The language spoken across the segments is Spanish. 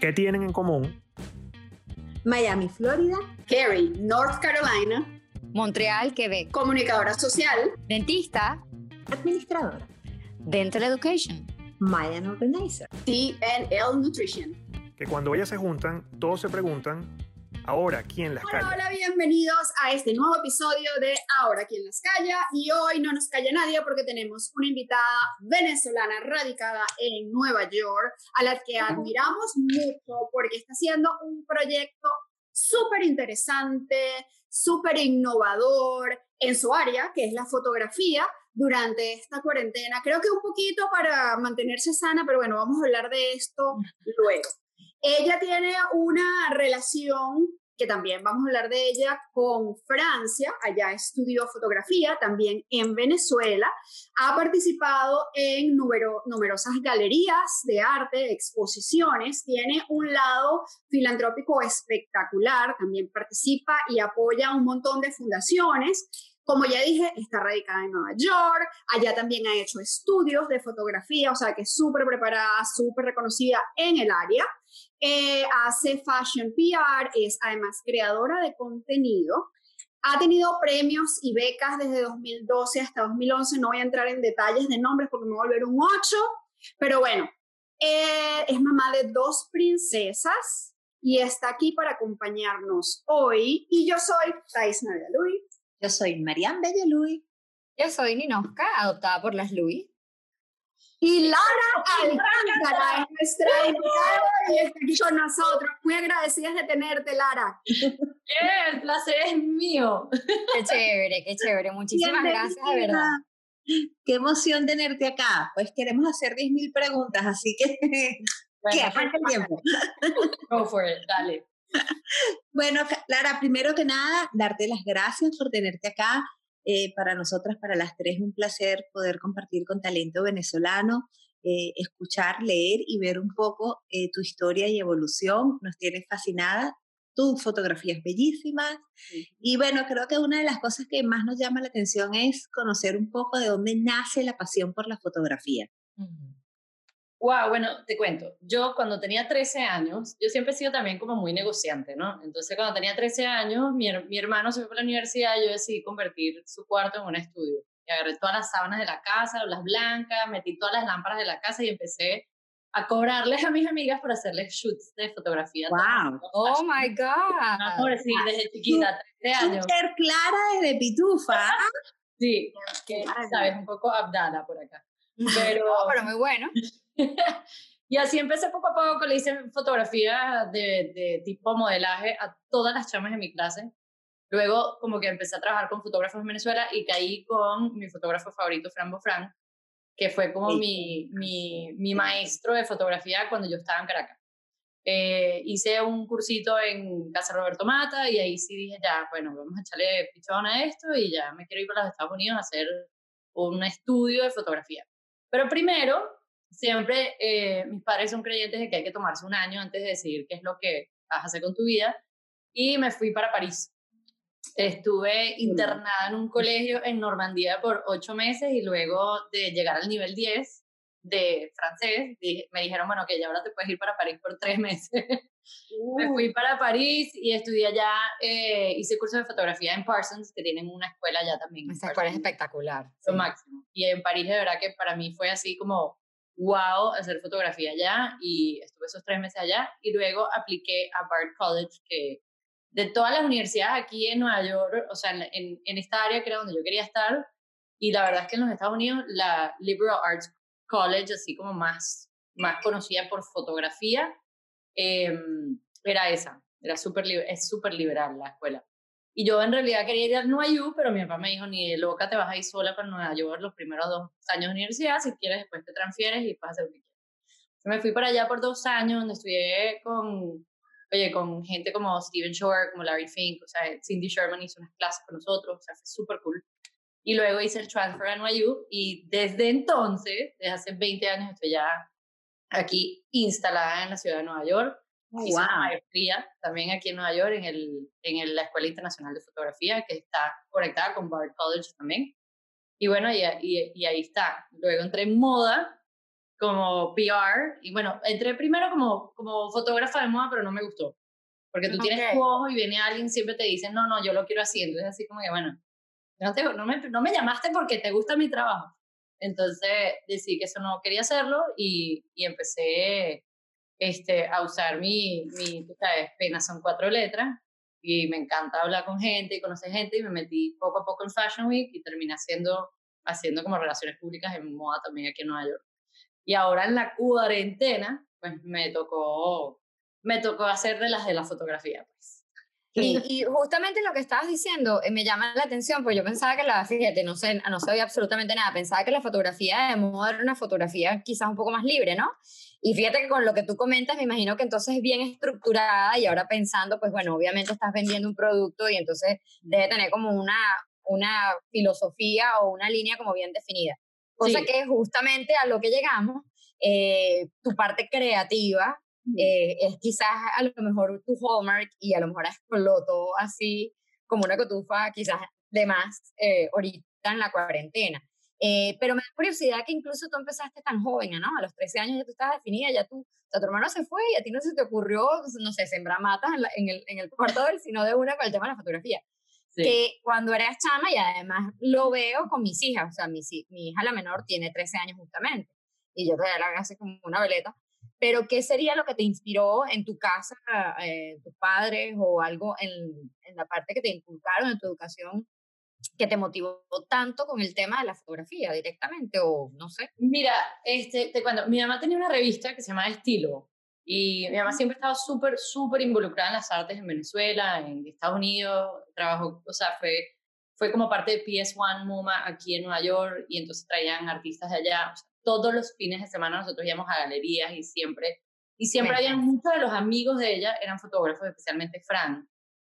¿Qué tienen en común? Miami, Florida. Cary, North Carolina. Montreal, Quebec. Comunicadora social. Dentista. Administradora. Dental Education. Mayan Organizer. TNL Nutrition. Que cuando ellas se juntan, todos se preguntan, ahora, ¿quién las Hola, calla? hola, bienvenidos a este nuevo episodio de Ahora quién las calla. Y hoy no nos calla nadie porque tenemos una invitada venezolana radicada en Nueva York, a la que admiramos mucho porque está haciendo un proyecto súper interesante, súper innovador en su área, que es la fotografía, durante esta cuarentena. Creo que un poquito para mantenerse sana, pero bueno, vamos a hablar de esto luego. Ella tiene una relación que también vamos a hablar de ella con Francia, allá estudió fotografía, también en Venezuela, ha participado en numero, numerosas galerías de arte, exposiciones, tiene un lado filantrópico espectacular, también participa y apoya un montón de fundaciones. Como ya dije, está radicada en Nueva York, allá también ha hecho estudios de fotografía, o sea que es súper preparada, súper reconocida en el área. Eh, hace fashion PR, es además creadora de contenido. Ha tenido premios y becas desde 2012 hasta 2011. No voy a entrar en detalles de nombres porque me voy a volver un 8. Pero bueno, eh, es mamá de dos princesas y está aquí para acompañarnos hoy. Y yo soy Thais Nadia Luis. Yo soy Marianne Belleluy. Yo soy Ninoska, adoptada por las Louis. Y Lara Alcántara es nuestra invitada y está aquí con nosotros. Muy agradecidas de tenerte, Lara. Bien, el placer es mío. Qué chévere, qué chévere. Muchísimas gracias, de verdad. Qué emoción tenerte acá. Pues queremos hacer 10.000 preguntas, así que Bueno, el tiempo. go for it, dale. Bueno, Clara, primero que nada, darte las gracias por tenerte acá. Eh, para nosotras, para las tres, un placer poder compartir con talento venezolano, eh, escuchar, leer y ver un poco eh, tu historia y evolución. Nos tienes fascinadas, tus fotografías bellísimas. Y bueno, creo que una de las cosas que más nos llama la atención es conocer un poco de dónde nace la pasión por la fotografía. Wow, bueno, te cuento. Yo cuando tenía 13 años, yo siempre he sido también como muy negociante, ¿no? Entonces cuando tenía 13 años, mi, mi hermano se fue para la universidad, yo decidí convertir su cuarto en un estudio. Y agarré todas las sábanas de la casa, las blancas, metí todas las lámparas de la casa y empecé a cobrarles a mis amigas por hacerles shoots de fotografía. Wow. Oh my God. por sí, desde chiquita, 13 años. Súper clara desde Pitufa. Sí, que sabes, un poco Abdala por acá. Pero, No, pero muy bueno. y así empecé poco a poco, le hice fotografía de, de tipo modelaje a todas las chamas de mi clase. Luego como que empecé a trabajar con fotógrafos en Venezuela y caí con mi fotógrafo favorito, Fran Bofran, que fue como Sí. mi, mi, mi maestro de fotografía cuando yo estaba en Caracas. Eh, hice un cursito en Casa Roberto Mata y ahí sí dije, ya, bueno, vamos a echarle pichón a esto y ya me quiero ir para los Estados Unidos a hacer un estudio de fotografía. Pero primero, siempre eh, mis padres son creyentes de que hay que tomarse un año antes de decidir qué es lo que vas a hacer con tu vida y me fui para París. Estuve internada en un colegio en Normandía por ocho meses y luego de llegar al nivel 10 de francés, me dijeron, bueno, que ya ahora te puedes ir para París por tres meses. me fui para París y estudié allá, eh, hice cursos de fotografía en Parsons, que tienen una escuela allá también. Esa escuela es espectacular. lo sí. máximo. Y en París, de verdad que para mí fue así como wow hacer fotografía allá y estuve esos tres meses allá y luego apliqué a Bard College, que de todas las universidades aquí en Nueva York, o sea, en, en, esta área que era donde yo quería estar, y la verdad es que en los Estados Unidos la Liberal Arts College, así como más, más conocida por fotografía, eh, era esa, era liber- es súper liberal la escuela. Y yo en realidad quería ir al NYU, pero mi papá me dijo, ni loca te vas a ir sola para Nueva York los primeros dos años de universidad, si quieres después te transfieres y puedes hacer lo que quieras. Me fui para allá por dos años, donde estudié con, oye, con gente como Steven Shore, como Larry Fink, o sea, Cindy Sherman hizo unas clases con nosotros, o sea, fue súper cool. Y luego hice el transfer a NYU y desde entonces, desde hace 20 años, estoy ya aquí instalada en la ciudad de Nueva York. Hice una wow. maestría también aquí en Nueva York en, el, en el- la Escuela Internacional de Fotografía, que está conectada con Bard College también. Y bueno, y, y, y ahí está. Luego entré en moda como PR. Y bueno, entré primero como, como fotógrafa de moda, pero no me gustó. Porque tú tienes tu ojo y viene alguien siempre te dice, no, no, yo lo quiero así. Entonces así como que, bueno, no, te, no, me, no me llamaste porque te gusta mi trabajo. Entonces decidí que eso no quería hacerlo y, y empecé este, a usar mi, mi, sabes, pena son cuatro letras y me encanta hablar con gente y conocer gente y me metí poco a poco en Fashion Week y terminé haciendo, haciendo como relaciones públicas en moda también aquí en Nueva York. Y ahora en la cuarentena, pues me tocó, me tocó hacer de las de la fotografía, pues. Y, y, justamente lo que estabas diciendo eh, me llama la atención, pues yo pensaba que la, fíjate, no sé, no sabía absolutamente nada, pensaba que la fotografía de moda era una fotografía quizás un poco más libre, ¿no? Y fíjate que con lo que tú comentas, me imagino que entonces es bien estructurada y ahora pensando, pues bueno, obviamente estás vendiendo un producto y entonces debe tener como una, una filosofía o una línea como bien definida. Cosa que justamente a lo que llegamos, eh, tu parte creativa eh, es quizás a lo mejor tu hallmark y a lo mejor explotó así como una cotufa quizás de más eh, ahorita en la cuarentena. Eh, pero me da curiosidad que incluso tú empezaste tan joven, ¿no? A los 13 años ya tú estabas definida, ya tú, o sea, tu hermano se fue y a ti no se te ocurrió, no sé, sembrar matas en, el, en el cuarto del, sino de una con el tema de la fotografía. Que cuando eras chama, y además lo veo con mis hijas, o sea, mi, mi hija la menor tiene 13 años justamente, y yo todavía la así como una veleta, pero ¿qué sería lo que te inspiró en tu casa, eh, tus padres o algo en, en la parte que te inculcaron en tu educación que te motivó tanto con el tema de la fotografía directamente o no sé? Mira, este, te cuando mi mamá tenía una revista que se llama Estilo y mi mamá siempre estaba súper, súper involucrada en las artes en Venezuela, en Estados Unidos, trabajó, o sea, fue, fue como parte de PS1 MoMA aquí en Nueva York y entonces traían artistas de allá. todos los fines de semana nosotros íbamos a galerías y siempre, y siempre había muchos de los amigos de ella eran fotógrafos, especialmente Fran.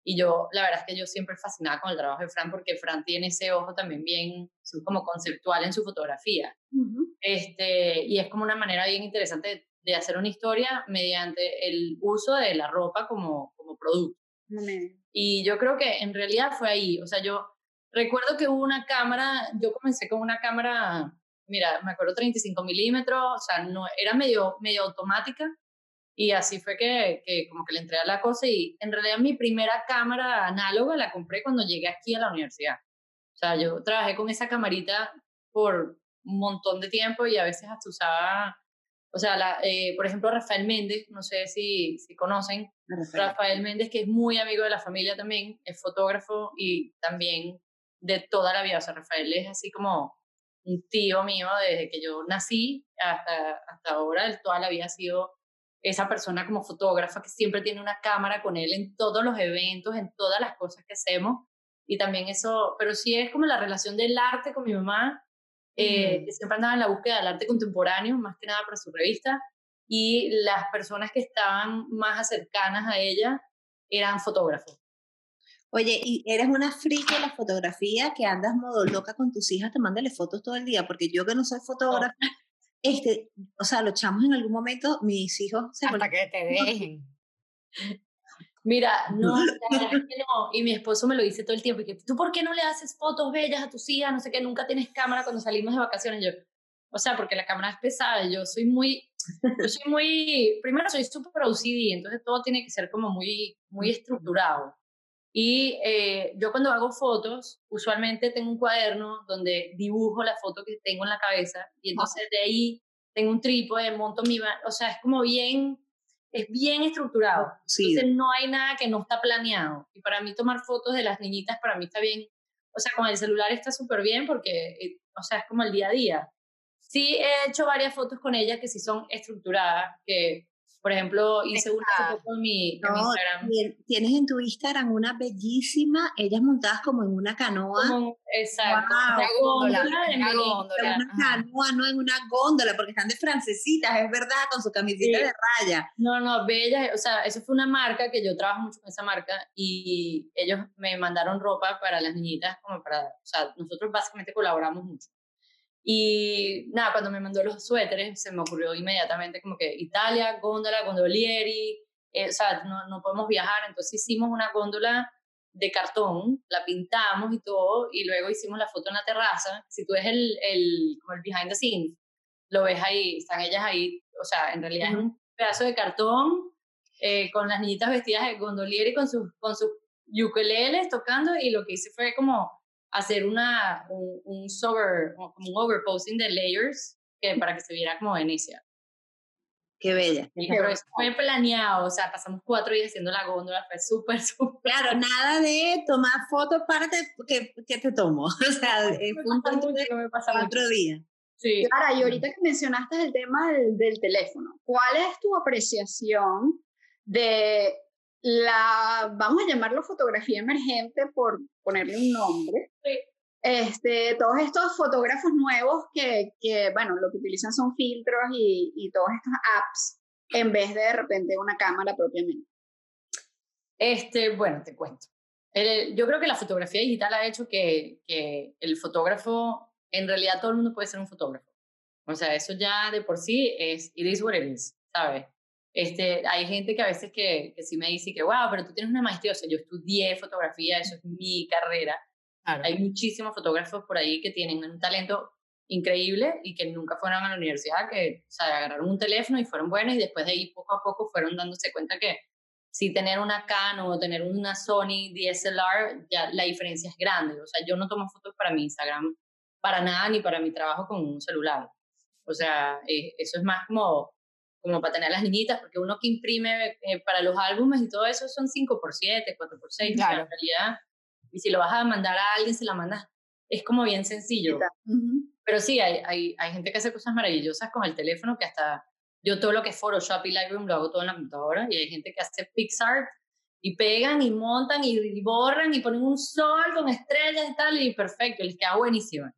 Y yo, la verdad es que yo siempre fascinada con el trabajo de Fran porque Fran tiene ese ojo también bien como conceptual en su fotografía. este, y es como una manera bien interesante de, hacer una historia mediante el uso de la ropa como, como producto. Y yo creo que en realidad fue ahí. O sea, yo recuerdo que hubo una cámara, yo comencé con una cámara, mira, me acuerdo 35 milímetros, o sea, no, era medio, medio automática y así fue que, que, como que le entré a la cosa y en realidad mi primera cámara análoga la compré cuando llegué aquí a la universidad. O sea, yo trabajé con esa camarita por un montón de tiempo y a veces hasta usaba, o sea, la, eh, por ejemplo, Rafael Méndez, no sé si, si conocen, Rafael. Méndez, que es muy amigo de la familia también, es fotógrafo y también de toda la vida. O sea, Rafael es así como un tío mío desde que yo nací hasta, hasta ahora, él toda la vida ha sido esa persona como fotógrafa que siempre tiene una cámara con él en todos los eventos, en todas las cosas que hacemos. Y también eso, pero sí es como la relación del arte con mi mamá, eh, que siempre andaba en la búsqueda del arte contemporáneo, más que nada para su revista, y las personas que estaban más cercanas a ella eran fotógrafos. Oye, ¿y eres una friki de la fotografía que andas modo loca con tus hijas, te mándale fotos todo el día? Porque yo que no soy fotógrafa, este, o sea, lo echamos en algún momento, mis hijos se Hasta que te dejen. Mira, no, no, y mi esposo me lo dice todo el tiempo, y que tú por qué no le haces fotos bellas a tus hijas, no sé qué, nunca tienes cámara cuando salimos de vacaciones, yo, o sea, porque la cámara es pesada, yo soy muy, yo soy muy, primero soy súper OCD, entonces todo tiene que ser como muy, muy estructurado, y eh, yo cuando hago fotos, usualmente tengo un cuaderno donde dibujo la foto que tengo en la cabeza y entonces de ahí tengo un trípode, monto mi... O sea, es como bien, es bien estructurado. Sí. Entonces no hay nada que no está planeado. Y para mí tomar fotos de las niñitas, para mí está bien. O sea, con el celular está súper bien porque, eh, o sea, es como el día a día. Sí he hecho varias fotos con ella que sí son estructuradas, que por ejemplo, hice una en mi, Instagram. Tienes en tu Instagram una bellísima, ellas montadas como en una canoa. exacto. una góndola. una góndola. Una canoa, no en una góndola, porque están de francesitas, es verdad, con su camiseta de raya. No, no, bellas. O sea, eso fue una marca que yo trabajo mucho con esa marca y ellos me mandaron ropa para las niñitas, como para, o sea, nosotros básicamente colaboramos mucho. Y nada, cuando me mandó los suéteres, se me ocurrió inmediatamente como que Italia, góndola, gondolieri, eh, o sea, no, no podemos viajar, entonces hicimos una góndola de cartón, la pintamos y todo, y luego hicimos la foto en la terraza. Si tú ves el, el, como el behind the scenes, lo ves ahí, están ellas ahí, o sea, en realidad es un pedazo de cartón eh, con las niñitas vestidas de gondolier y con sus, con sus ukuleles tocando y lo que hice fue como hacer una, un, un, sober, como un overposting de layers que, para que se viera como Venecia. Qué bella. pero eso fue planeado, o sea, pasamos cuatro días haciendo la góndola, fue súper, súper. Claro, nada de tomar fotos para que, que te tomo. O sea, fue un cuatro días. Sí. Clara, y ahorita que mencionaste el tema del, del teléfono, ¿cuál es tu apreciación de la, vamos a llamarlo fotografía emergente por ponerle un nombre? Sí. Este, todos estos fotógrafos nuevos que, que, bueno, lo que utilizan son filtros y, y todas estas apps en vez de de repente una cámara propiamente. Este, bueno, te cuento. yo creo que la fotografía digital ha hecho que, que el fotógrafo, en realidad todo el mundo puede ser un fotógrafo. O sea, eso ya de por sí es, it is what it is, ¿sabes? Este, hay gente que a veces que, que sí me dice que, wow, pero tú tienes una maestría, o sea, yo estudié fotografía, eso es mi carrera, hay muchísimos fotógrafos por ahí que tienen un talento increíble y que nunca fueron a la universidad, que o sea, agarraron un teléfono y fueron buenos y después de ahí poco a poco fueron dándose cuenta que si tener una Canon o tener una Sony DSLR, ya la diferencia es grande. O sea, yo no tomo fotos para mi Instagram para nada ni para mi trabajo con un celular. O sea, eh, eso es más como, como para tener las niñitas, porque uno que imprime eh, para los álbumes y todo eso son 5x7, 4x6. Claro. en realidad y si lo vas a mandar a alguien, se la mandas. Es como bien sencillo. Pero sí, hay, hay, hay gente que hace cosas maravillosas con el teléfono que hasta yo todo lo que es Photoshop y Lightroom lo hago todo en la computadora y hay gente que hace PixArt y pegan y montan y, borran y ponen un sol con estrellas y tal y perfecto, les queda buenísimo.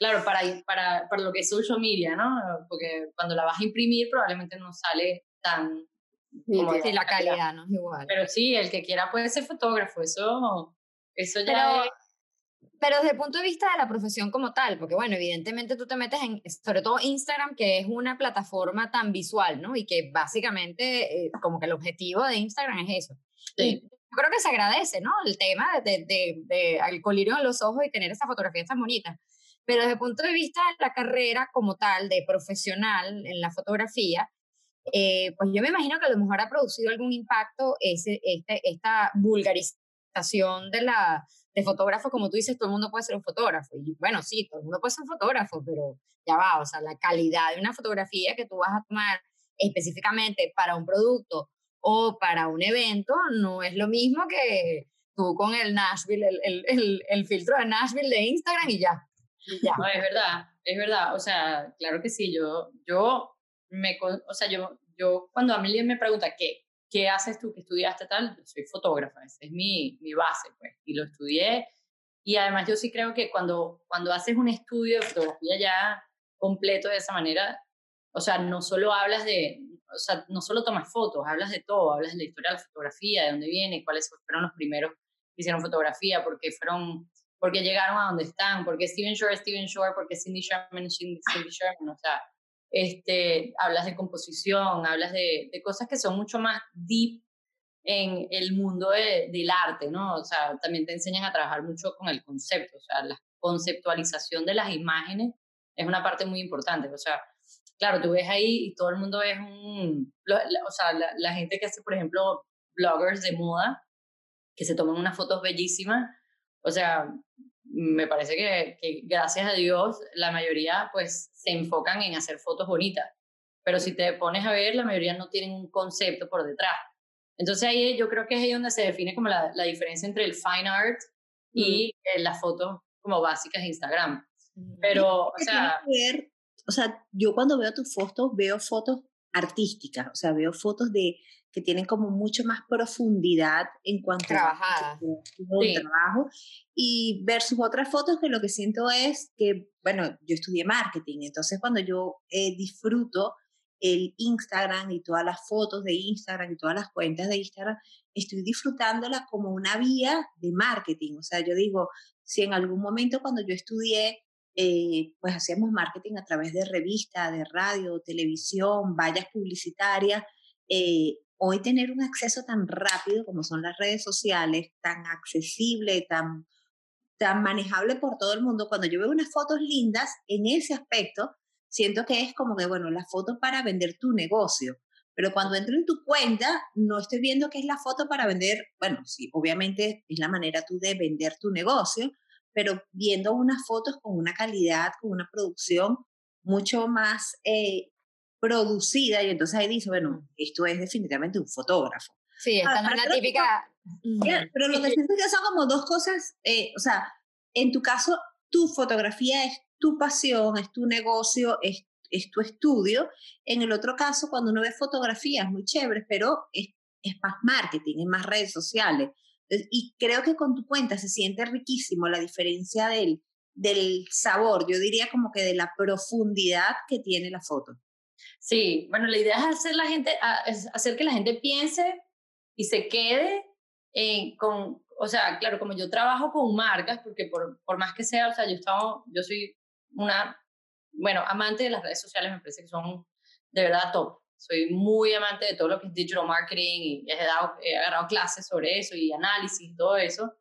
Claro, para, para, para lo que es social media, ¿no? Porque cuando la vas a imprimir probablemente no sale tan... Sí, la calidad no es igual. Pero sí, el que quiera puede ser fotógrafo, eso eso ya pero, pero desde el punto de vista de la profesión como tal, porque bueno, evidentemente tú te metes en, sobre todo Instagram, que es una plataforma tan visual, ¿no? Y que básicamente eh, como que el objetivo de Instagram es eso. Sí. yo creo que se agradece, ¿no? El tema de, de, de, al colirio en los ojos y tener esa fotografía tan bonita. Pero desde el punto de vista de la carrera como tal, de profesional en la fotografía, eh, pues yo me imagino que a lo mejor ha producido algún impacto ese, este, esta vulgarización de la de fotógrafo, como tú dices, todo el mundo puede ser un fotógrafo. Y bueno, sí, todo el mundo puede ser un fotógrafo, pero ya va, o sea, la calidad de una fotografía que tú vas a tomar específicamente para un producto o para un evento no es lo mismo que tú con el Nashville, el, el, el, filtro de Nashville de Instagram y ya. Ya. No, es verdad, es verdad. O sea, claro que sí, yo, yo me, o sea, yo, yo cuando a mí me pregunta qué, ¿qué haces tú que estudiaste tal? Yo soy fotógrafa, esa es mi, mi base, pues, y lo estudié. Y además yo sí creo que cuando, cuando haces un estudio de fotografía ya completo de esa manera, o sea, no solo hablas de, o sea, no solo tomas fotos, hablas de todo, hablas de la historia de la fotografía, de dónde viene, cuáles fueron los primeros que hicieron fotografía, por qué fueron, por qué llegaron a donde están, por qué Steven Shore, Steven Shore, por qué Cindy Sherman, Cindy Sherman, o sea, este, hablas de composición, hablas de, cosas que son mucho más deep en el mundo del arte, ¿no? O sea, también te enseñan a trabajar mucho con el concepto, o sea, la conceptualización de las imágenes es una parte muy importante, o sea, claro, tú ves ahí y todo el mundo es un, o sea, la, gente que hace, por ejemplo, bloggers de moda, que se toman unas fotos bellísimas, o sea, me parece que, que, gracias a Dios la mayoría pues se enfocan en hacer fotos bonitas, pero si te pones a ver la mayoría no tienen un concepto por detrás. Entonces ahí yo creo que es ahí donde se define como la, la diferencia entre el fine art y mm. las fotos como básicas de Instagram. Pero, o sea... Ver, o sea, yo cuando veo tus fotos veo fotos artísticas, o sea, veo fotos de que tienen como mucho más profundidad en cuanto a trabajo y versus otras fotos que lo que siento es que, bueno, yo estudié marketing, entonces cuando yo eh, disfruto el Instagram y todas las fotos de Instagram y todas las cuentas de Instagram, estoy disfrutándolas como una vía de marketing. O sea, yo digo, si en algún momento cuando yo estudié, eh, pues hacíamos marketing a través de revistas, de radio, televisión, vallas publicitarias, eh, hoy tener un acceso tan rápido como son las redes sociales, tan accesible, tan, tan manejable por todo el mundo, cuando yo veo unas fotos lindas en ese aspecto, siento que es como que, bueno, la foto para vender tu negocio. Pero cuando entro en tu cuenta, no estoy viendo que es la foto para vender, bueno, sí, obviamente es la manera tú de vender tu negocio, pero viendo unas fotos con una calidad, con una producción mucho más eh, producida, y entonces ahí dice, bueno, esto es definitivamente un fotógrafo. Sí, esta no es la típica... pero lo que siento que son como dos cosas, eh, o sea, en tu caso, tu fotografía es tu pasión, es tu negocio, es, es tu estudio. En el otro caso, cuando uno ve fotografías muy chéveres, pero es, es más marketing, es más redes sociales. Y creo que con tu cuenta se siente riquísimo la diferencia del, del sabor, yo diría como que de la profundidad que tiene la foto. Sí, bueno, la idea es hacer, la gente, hacer que la gente piense y se quede con, o sea, claro, como yo trabajo con marcas, porque por, por más que sea, o sea, yo, estaba, yo soy una, bueno, amante de las redes sociales, me parece que son de verdad top. Soy muy amante de todo lo que es digital marketing y he, dado, he agarrado clases sobre eso y análisis todo eso.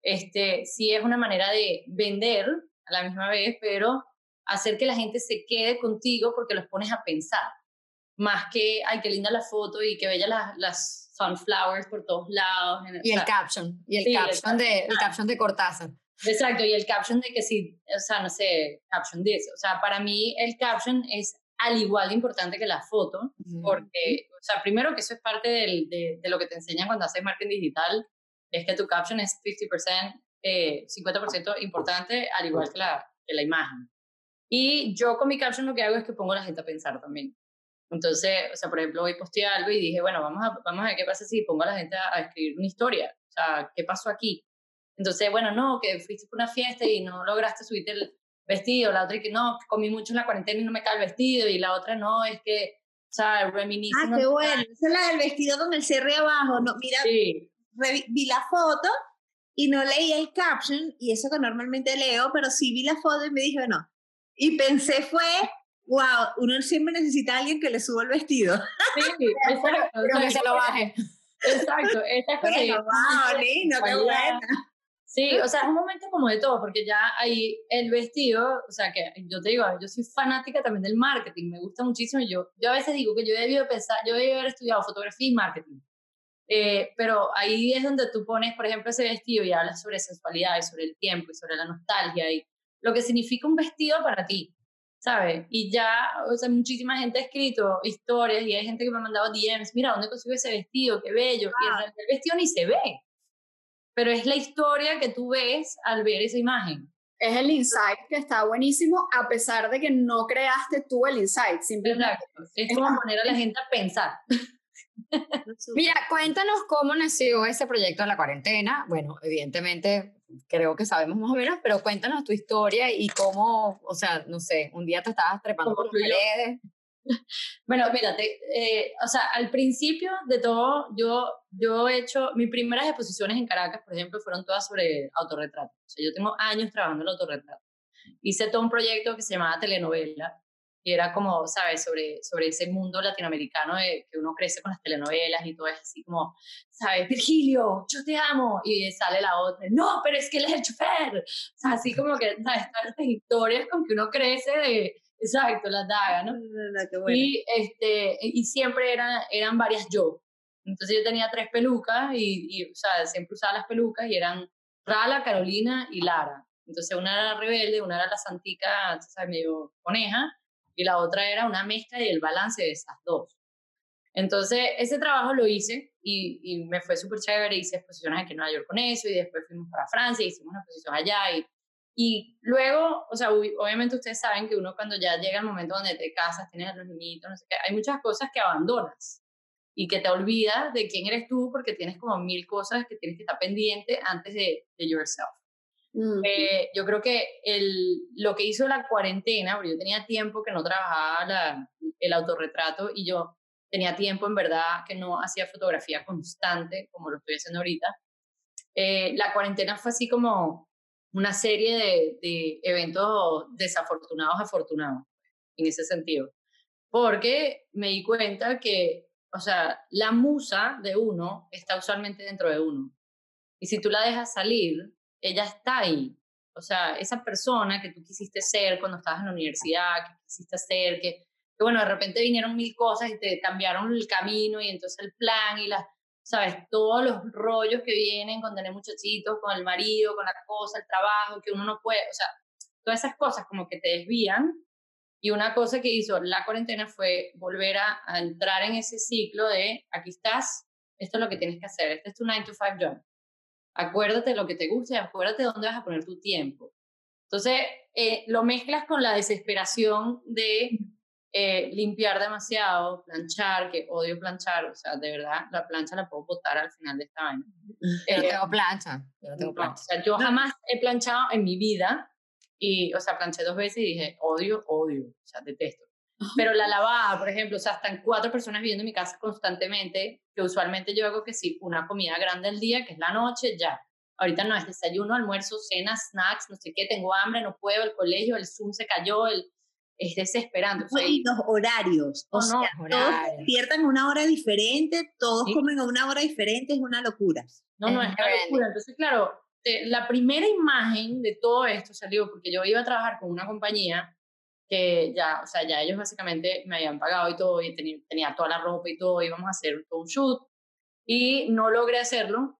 Este, sí es una manera de vender a la misma vez, pero hacer que la gente se quede contigo porque los pones a pensar. Más que, ay, qué linda la foto y qué bella las, las sunflowers por todos lados. Y el caption, y el, caption, de, el caption de Cortázar. Exacto, y el caption de que sí, o sea, no sé, caption de eso. O sea, para mí el caption es al igual de importante que la foto, porque, o sea, primero que eso es parte del, de, de, lo que te enseñan cuando haces marketing digital, es que tu caption es 50%, eh, 50% importante, al igual que la, que la imagen. Y yo con mi caption lo que hago es que pongo a la gente a pensar también. Entonces, o sea, por ejemplo, hoy posteé algo y dije, bueno, vamos a, vamos a ver qué pasa si pongo a la gente a, escribir una historia. O sea, ¿qué pasó aquí? Entonces, bueno, no, que fuiste por una fiesta y no lograste subirte el vestido. La otra y que no, comí mucho en la cuarentena y no me cae el vestido. Y la otra no, es que, o sea, reminisce. Ah, qué bueno. Esa es la del vestido con el cierre abajo. No, mira, sí. vi la foto y no leí el caption, y eso que normalmente leo, pero sí vi la foto y me dije, bueno, y pensé fue, wow, uno siempre necesita a alguien que le suba el vestido. Sí, exacto. Pero que se lo baje. Exacto. Esta es bueno, wow, lindo, qué buena. Sí, o sea, es un momento como de todo, porque ya ahí el vestido, o sea, que yo te digo, yo soy fanática también del marketing, me gusta muchísimo. Yo, yo a veces digo que yo he debido pensar, yo debido haber estudiado fotografía y marketing. Eh, pero ahí es donde tú pones, por ejemplo, ese vestido y hablas sobre sensualidad y sobre el tiempo y sobre la nostalgia y lo que significa un vestido para ti, ¿sabes? Y ya, o sea, muchísima gente ha escrito historias y hay gente que me ha mandado DMs, mira, ¿dónde consigo ese vestido? Qué bello. Y el vestido ni se ve, pero es la historia que tú ves al ver esa imagen. Es el insight que está buenísimo, a pesar de que no creaste tú el insight. Simplemente es como poner a la gente a pensar. Mira, cuéntanos cómo nació ese proyecto en la cuarentena. Bueno, evidentemente creo que sabemos más o menos, pero cuéntanos tu historia y cómo, o sea, no sé, un día te estabas trepando por paredes. Bueno, mírate, eh, o sea, al principio de todo, yo, yo he hecho, mis primeras exposiciones en Caracas, por ejemplo, fueron todas sobre autorretrato. O sea, yo tengo años trabajando en autorretrato. Hice todo un proyecto que se llamaba Telenovela, y era como, ¿sabes?, sobre, sobre ese mundo latinoamericano de que uno crece con las telenovelas y todo es así como, ¿sabes?, Virgilio, yo te amo, y sale la otra, no, pero es que él es el chofer, o sea, así como que, ¿sabes?, estas historias con que uno crece de, exacto, las dagas, ¿no? Y, este, y siempre eran, eran varias yo, entonces yo tenía tres pelucas y, y, o sea, siempre usaba las pelucas y eran Rala, Carolina y Lara. Entonces una era rebelde, una era la santica, ¿sabes? medio coneja, y la otra era una mezcla y el balance de esas dos. Entonces, ese trabajo lo hice y, y me fue súper chévere, hice exposiciones aquí en Nueva York con eso y después fuimos para Francia, hicimos una exposición allá y, y luego, o sea, obviamente ustedes saben que uno cuando ya llega el momento donde te casas, tienes a los niñitos, no sé qué, hay muchas cosas que abandonas y que te olvidas de quién eres tú porque tienes como mil cosas que tienes que estar pendiente antes de, de yourself. Eh, yo creo que el, lo que hizo la cuarentena, porque yo tenía tiempo que no trabajaba la, el autorretrato y yo tenía tiempo en verdad que no hacía fotografía constante como lo estoy haciendo ahorita. Eh, la cuarentena fue así como una serie de, de eventos desafortunados, afortunados, en ese sentido. Porque me di cuenta que, o sea, la musa de uno está usualmente dentro de uno. Y si tú la dejas salir, ella está ahí. o sea, esa persona que tú quisiste ser cuando estabas en la universidad, que quisiste ser, que, que bueno, de repente vinieron mil cosas y te cambiaron el camino y entonces el plan y las, sabes, todos los rollos que vienen con tener muchachitos, con el marido, con la cosa, el trabajo, que uno no puede, o sea, todas esas cosas como que te desvían. Y una cosa que hizo la cuarentena fue volver a, a entrar en ese ciclo de, aquí estás, esto es lo que tienes que hacer, este es tu 9 to 5 job acuérdate de lo que te gusta y acuérdate de dónde vas a poner tu tiempo. Entonces, eh, lo mezclas con la desesperación de eh, limpiar demasiado, planchar, que odio planchar, o sea, de verdad, la plancha la puedo botar al final de esta vaina. Yo no tengo plancha, yo no tengo plancha. o sea, yo jamás he planchado en mi vida y, o sea, planché dos veces y dije, odio, odio, o sea, detesto. Pero la lavada, por ejemplo, o sea, están cuatro personas viviendo en mi casa constantemente, que usualmente yo hago que sí, una comida grande al día, que es la noche, ya. Ahorita no es desayuno, almuerzo, cena, snacks, no sé qué, tengo hambre, no puedo, el colegio, el Zoom se cayó, el, es desesperante. O sea, y los horarios, o No, todos despiertan a una hora diferente, todos Sí. comen a una hora diferente, es una locura. No, no, Es es una locura. Entonces, claro, te- la primera imagen de todo esto salió porque yo iba a trabajar con una compañía que ya, o sea, ya ellos básicamente me habían pagado y todo, y tenía, tenía toda la ropa y todo, íbamos a hacer todo un shoot, y no logré hacerlo,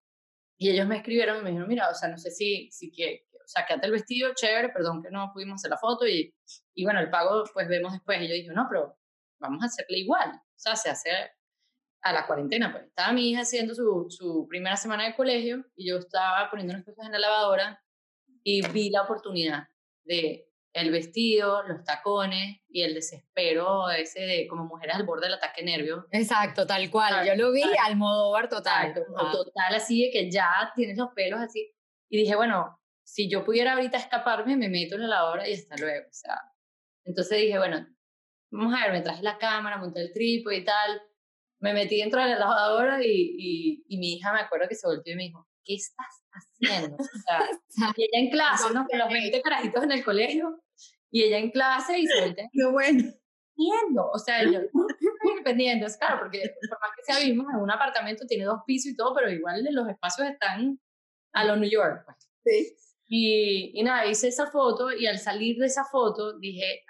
y ellos me escribieron y me dijeron, mira, o sea, no sé si, si que, o sea, quédate el vestido, chévere, perdón que no pudimos hacer la foto, y, y bueno, el pago, pues vemos después, y yo dije, no, pero vamos a hacerle igual, o sea, se hace a la cuarentena, pues. Estaba mi hija haciendo su, su primera semana de colegio y yo estaba poniendo unas cosas en la lavadora y vi la oportunidad de el vestido, los tacones y el desespero ese de como mujeres al borde del ataque nervio. Exacto, tal cual. Ay, Yo lo vi ay. Almodóvar total. Exacto, Ajá. total así de que ya tienes los pelos así. Y dije, bueno, si yo pudiera ahorita escaparme, me meto en la lavadora y hasta luego. O sea, entonces dije, bueno, vamos a ver, me traje la cámara, monté el trípode y tal. Me metí dentro de la lavadora y, y, y mi hija me acuerdo que se volteó y me dijo, ¿qué estás haciendo? O sea, y ella en clase, ¿no? Con los 20 carajitos en el colegio. Y ella en clase y se voltea Qué bueno. o sea, yo pendiente, es claro, porque por más que sea vivimos en un apartamento, tiene dos pisos y todo, pero igual los espacios están a lo New York. pues. Sí. Y, y nada, hice esa foto y al salir de esa foto dije,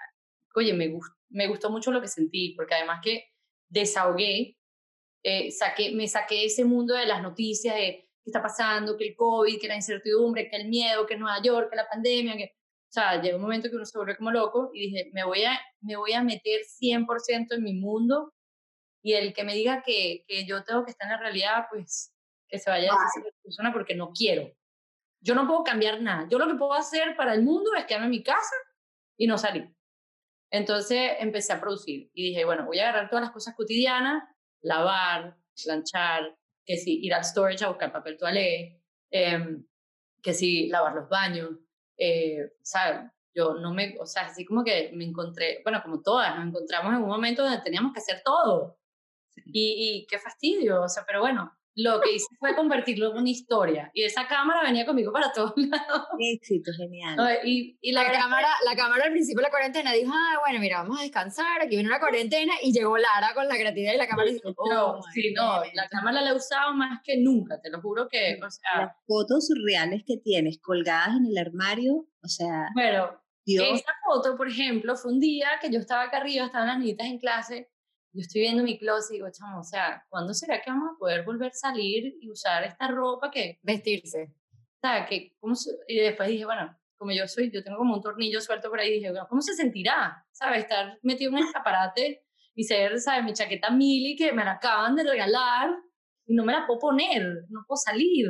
oye, me, gust- me gustó mucho lo que sentí, porque además que desahogué, eh, saqué, me saqué ese mundo de las noticias de qué está pasando, que el COVID, que la incertidumbre, que el miedo, que Nueva York, que la pandemia, que... O sea, llegó un momento que uno se vuelve como loco y dije, me voy a, me voy a meter 100% en mi mundo y el que me diga que, que yo tengo que estar en la realidad, pues que se vaya a esa persona porque no quiero. Yo no puedo cambiar nada. Yo lo que puedo hacer para el mundo es quedarme en mi casa y no salir. Entonces empecé a producir y dije, bueno, voy a agarrar todas las cosas cotidianas, lavar, planchar, que si ir al storage a buscar papel toalé, em, que si lavar los baños, eh, ¿sabes? Yo no me, o sea, así como que me encontré, bueno, como todas, nos encontramos en un momento donde teníamos que hacer todo. Y, y qué fastidio, o sea, pero bueno, lo que hice fue convertirlo en una historia. Y esa cámara venía conmigo para todos lados. Éxito, genial. ¿no? Y, y la La cámara, la cámara al principio de la cuarentena dijo, ah, bueno, mira, vamos a descansar, aquí viene una cuarentena, y llegó Lara con la creatividad y la cámara dijo, No, oh, sí, my no, la cámara la he usado más que nunca, te lo juro que, o sea, Las fotos reales que tienes colgadas en el armario, o sea, bueno, Dios, esta foto, por ejemplo, fue un día que yo estaba acá arriba, estaban las niñitas en clase, yo estoy viendo mi closet y digo, chamo, o sea, ¿cuándo será que vamos a poder volver a salir y usar esta ropa que, Vestirse. o sea, que, ¿cómo se-? y después dije, bueno, como yo soy, yo tengo como un tornillo suelto por ahí, dije, ¿cómo se sentirá? ¿Sabes? Estar metido en un escaparate y ser, ¿sabes? Mi chaqueta mili que me la acaban de regalar y no me la puedo poner, no puedo salir.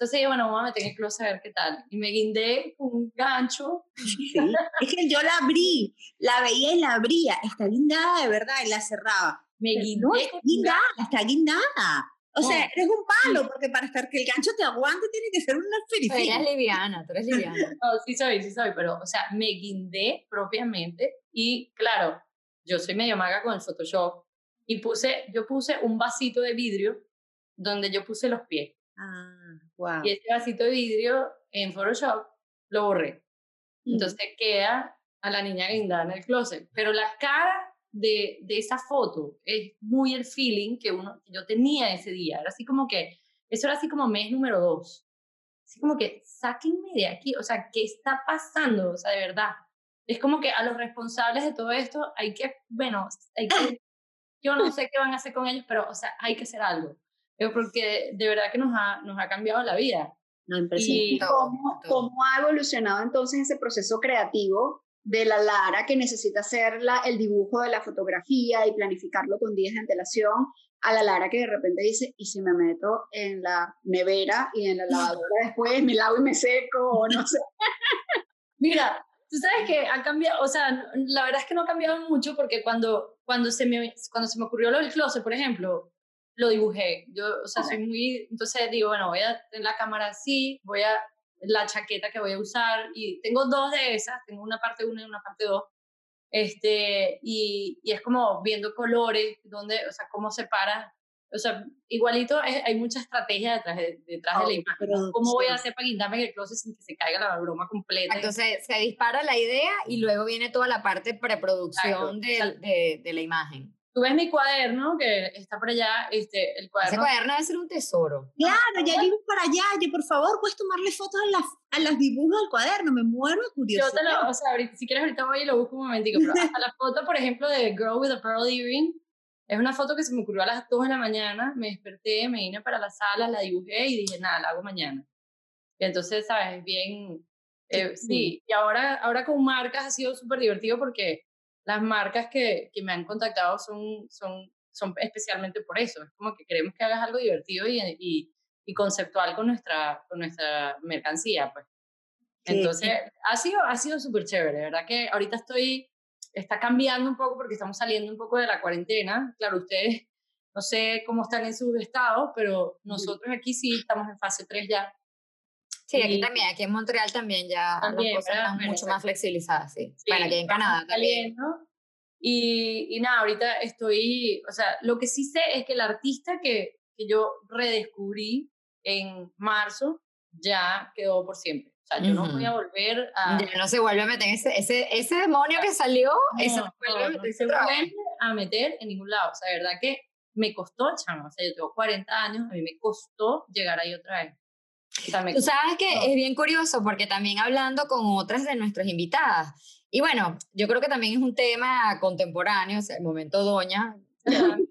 Entonces dije, bueno, vamos a meter en el closet a ver qué tal. Y me guindé con un gancho. sí. es que yo la abrí, la veía y la abría, está guindada de verdad y la cerraba. Me Pero guindé no, está guindada, está guindada. O sea, eres un palo, porque para estar que el gancho te aguante tiene que ser una Pero firifina. eres liviana, tú eres liviana. No, sí soy, sí soy, pero, o sea, me guindé propiamente y, claro, yo soy medio maga con el Photoshop y puse, yo puse un vasito de vidrio donde yo puse los pies Ah, wow. y ese vasito de vidrio en Photoshop lo borré. Entonces queda a la niña guindada en el closet, pero la cara de, de esa foto es muy el feeling que uno, que yo tenía ese día, era así como que, eso era así como mes número dos. así como que, sáquenme de aquí, o sea, ¿qué está pasando? O sea, de verdad. Es como que a los responsables de todo esto hay que, bueno, hay que, yo no sé qué van a hacer con ellos, pero, o sea, hay que hacer algo. Porque de verdad que nos ha, nos ha cambiado la vida. No, ¿Y cómo, cómo ha evolucionado entonces ese proceso creativo de la Lara que necesita hacer la, el dibujo de la fotografía y planificarlo con días de antelación a la Lara que de repente dice, y si me meto en la nevera y en la lavadora después me lavo y me seco o no sé? Mira, tú sabes que ha cambiado, o sea, la verdad es que no ha cambiado mucho porque cuando, cuando, se, me, cuando se me ocurrió lo del closet, por ejemplo, lo dibujé. Yo, o sea, soy muy, entonces digo, bueno, voy a tener la cámara así, voy a, la chaqueta que voy a usar, y tengo dos de esas, tengo una parte uno y una parte dos, este, y, y es como viendo colores, donde, o sea, cómo se para, o sea, igualito es- hay mucha estrategia detrás de, detrás de la Oh, imagen. ¿no? ¿Cómo voy a hacer para guindarme en el closet sin que se caiga la broma completa? Entonces se dispara la idea y luego viene toda la parte preproducción de, de la imagen. Tú ves mi cuaderno, que está por allá, este, el Ese cuaderno. cuaderno debe ser un tesoro. Claro, ya yo iba para allá. Yo, por favor, puedes tomarle fotos a las, a las dibujos del cuaderno. Me muero de Yo curiosidad. te lo, o sea, ahorita- si quieres ahorita voy y lo busco un momentico, pero hasta la foto, por ejemplo, de Girl with a Pearl Earring, es una foto que se me ocurrió a las 2 de la mañana, me desperté, me vine para la sala, la dibujé y dije, nada, la hago mañana. Y entonces, ¿sabes? Es bien, eh, sí, y ahora, ahora con marcas ha sido súper divertido porque las marcas que, que me han contactado son, son, son especialmente por eso, es como que queremos que hagas algo divertido y, y, y conceptual con nuestra, con nuestra mercancía, pues. Sí, Entonces, ha sido, ha sido súper chévere, verdad que ahorita estoy, está cambiando un poco porque estamos saliendo un poco de la cuarentena. Claro, ustedes no sé cómo están en sus estados, pero nosotros aquí sí estamos en fase 3 ya. Sí, aquí también, aquí en Montreal también ya También, las cosas ¿verdad? están Bueno, mucho más flexibilizadas, sí. Sí, bueno, aquí en Canadá también. Y, y nada, ahorita estoy, o sea, lo que sí sé es que el artista que, que yo redescubrí en marzo ya quedó por siempre. O sea, yo no voy a volver a... Ya no se vuelve a meter ese, ese, ese demonio que salió, ese no, vuelve a no, no se vuelve a meter en ningún lado. O sea, de verdad que me costó, chamo. O sea, yo tengo 40 años, a mí me costó llegar ahí otra vez. Tú sabes que No. es bien curioso porque también hablando con otras de nuestras invitadas, y bueno, yo creo que también es un tema contemporáneo, o sea, el momento doña.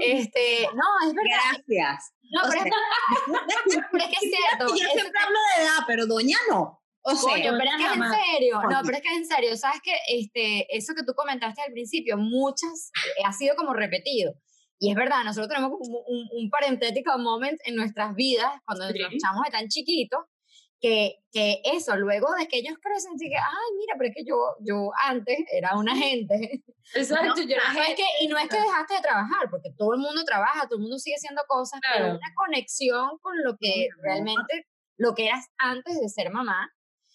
Este, no, es verdad. Gracias. No, pero, sea, es, pero es que es cierto. Yo siempre hablo de edad, pero doña no. O sea, Coño, pero es que es en serio. No, pero es que es en serio. Sabes que este, eso que tú comentaste al principio, muchas eh, ha sido como repetido. Y es verdad, nosotros tenemos como un, un parentético moment en nuestras vidas cuando Sí. nuestros chamos están chiquitos. Que, que eso, luego de que ellos crecen, que, ay, mira, pero es que yo, yo antes era una gente. Exacto, yo era No gente- que, y no es que dejaste de trabajar, porque todo el mundo trabaja, todo el mundo sigue haciendo cosas, pero Claro. una conexión con lo que No, no. realmente, lo que eras antes de ser mamá,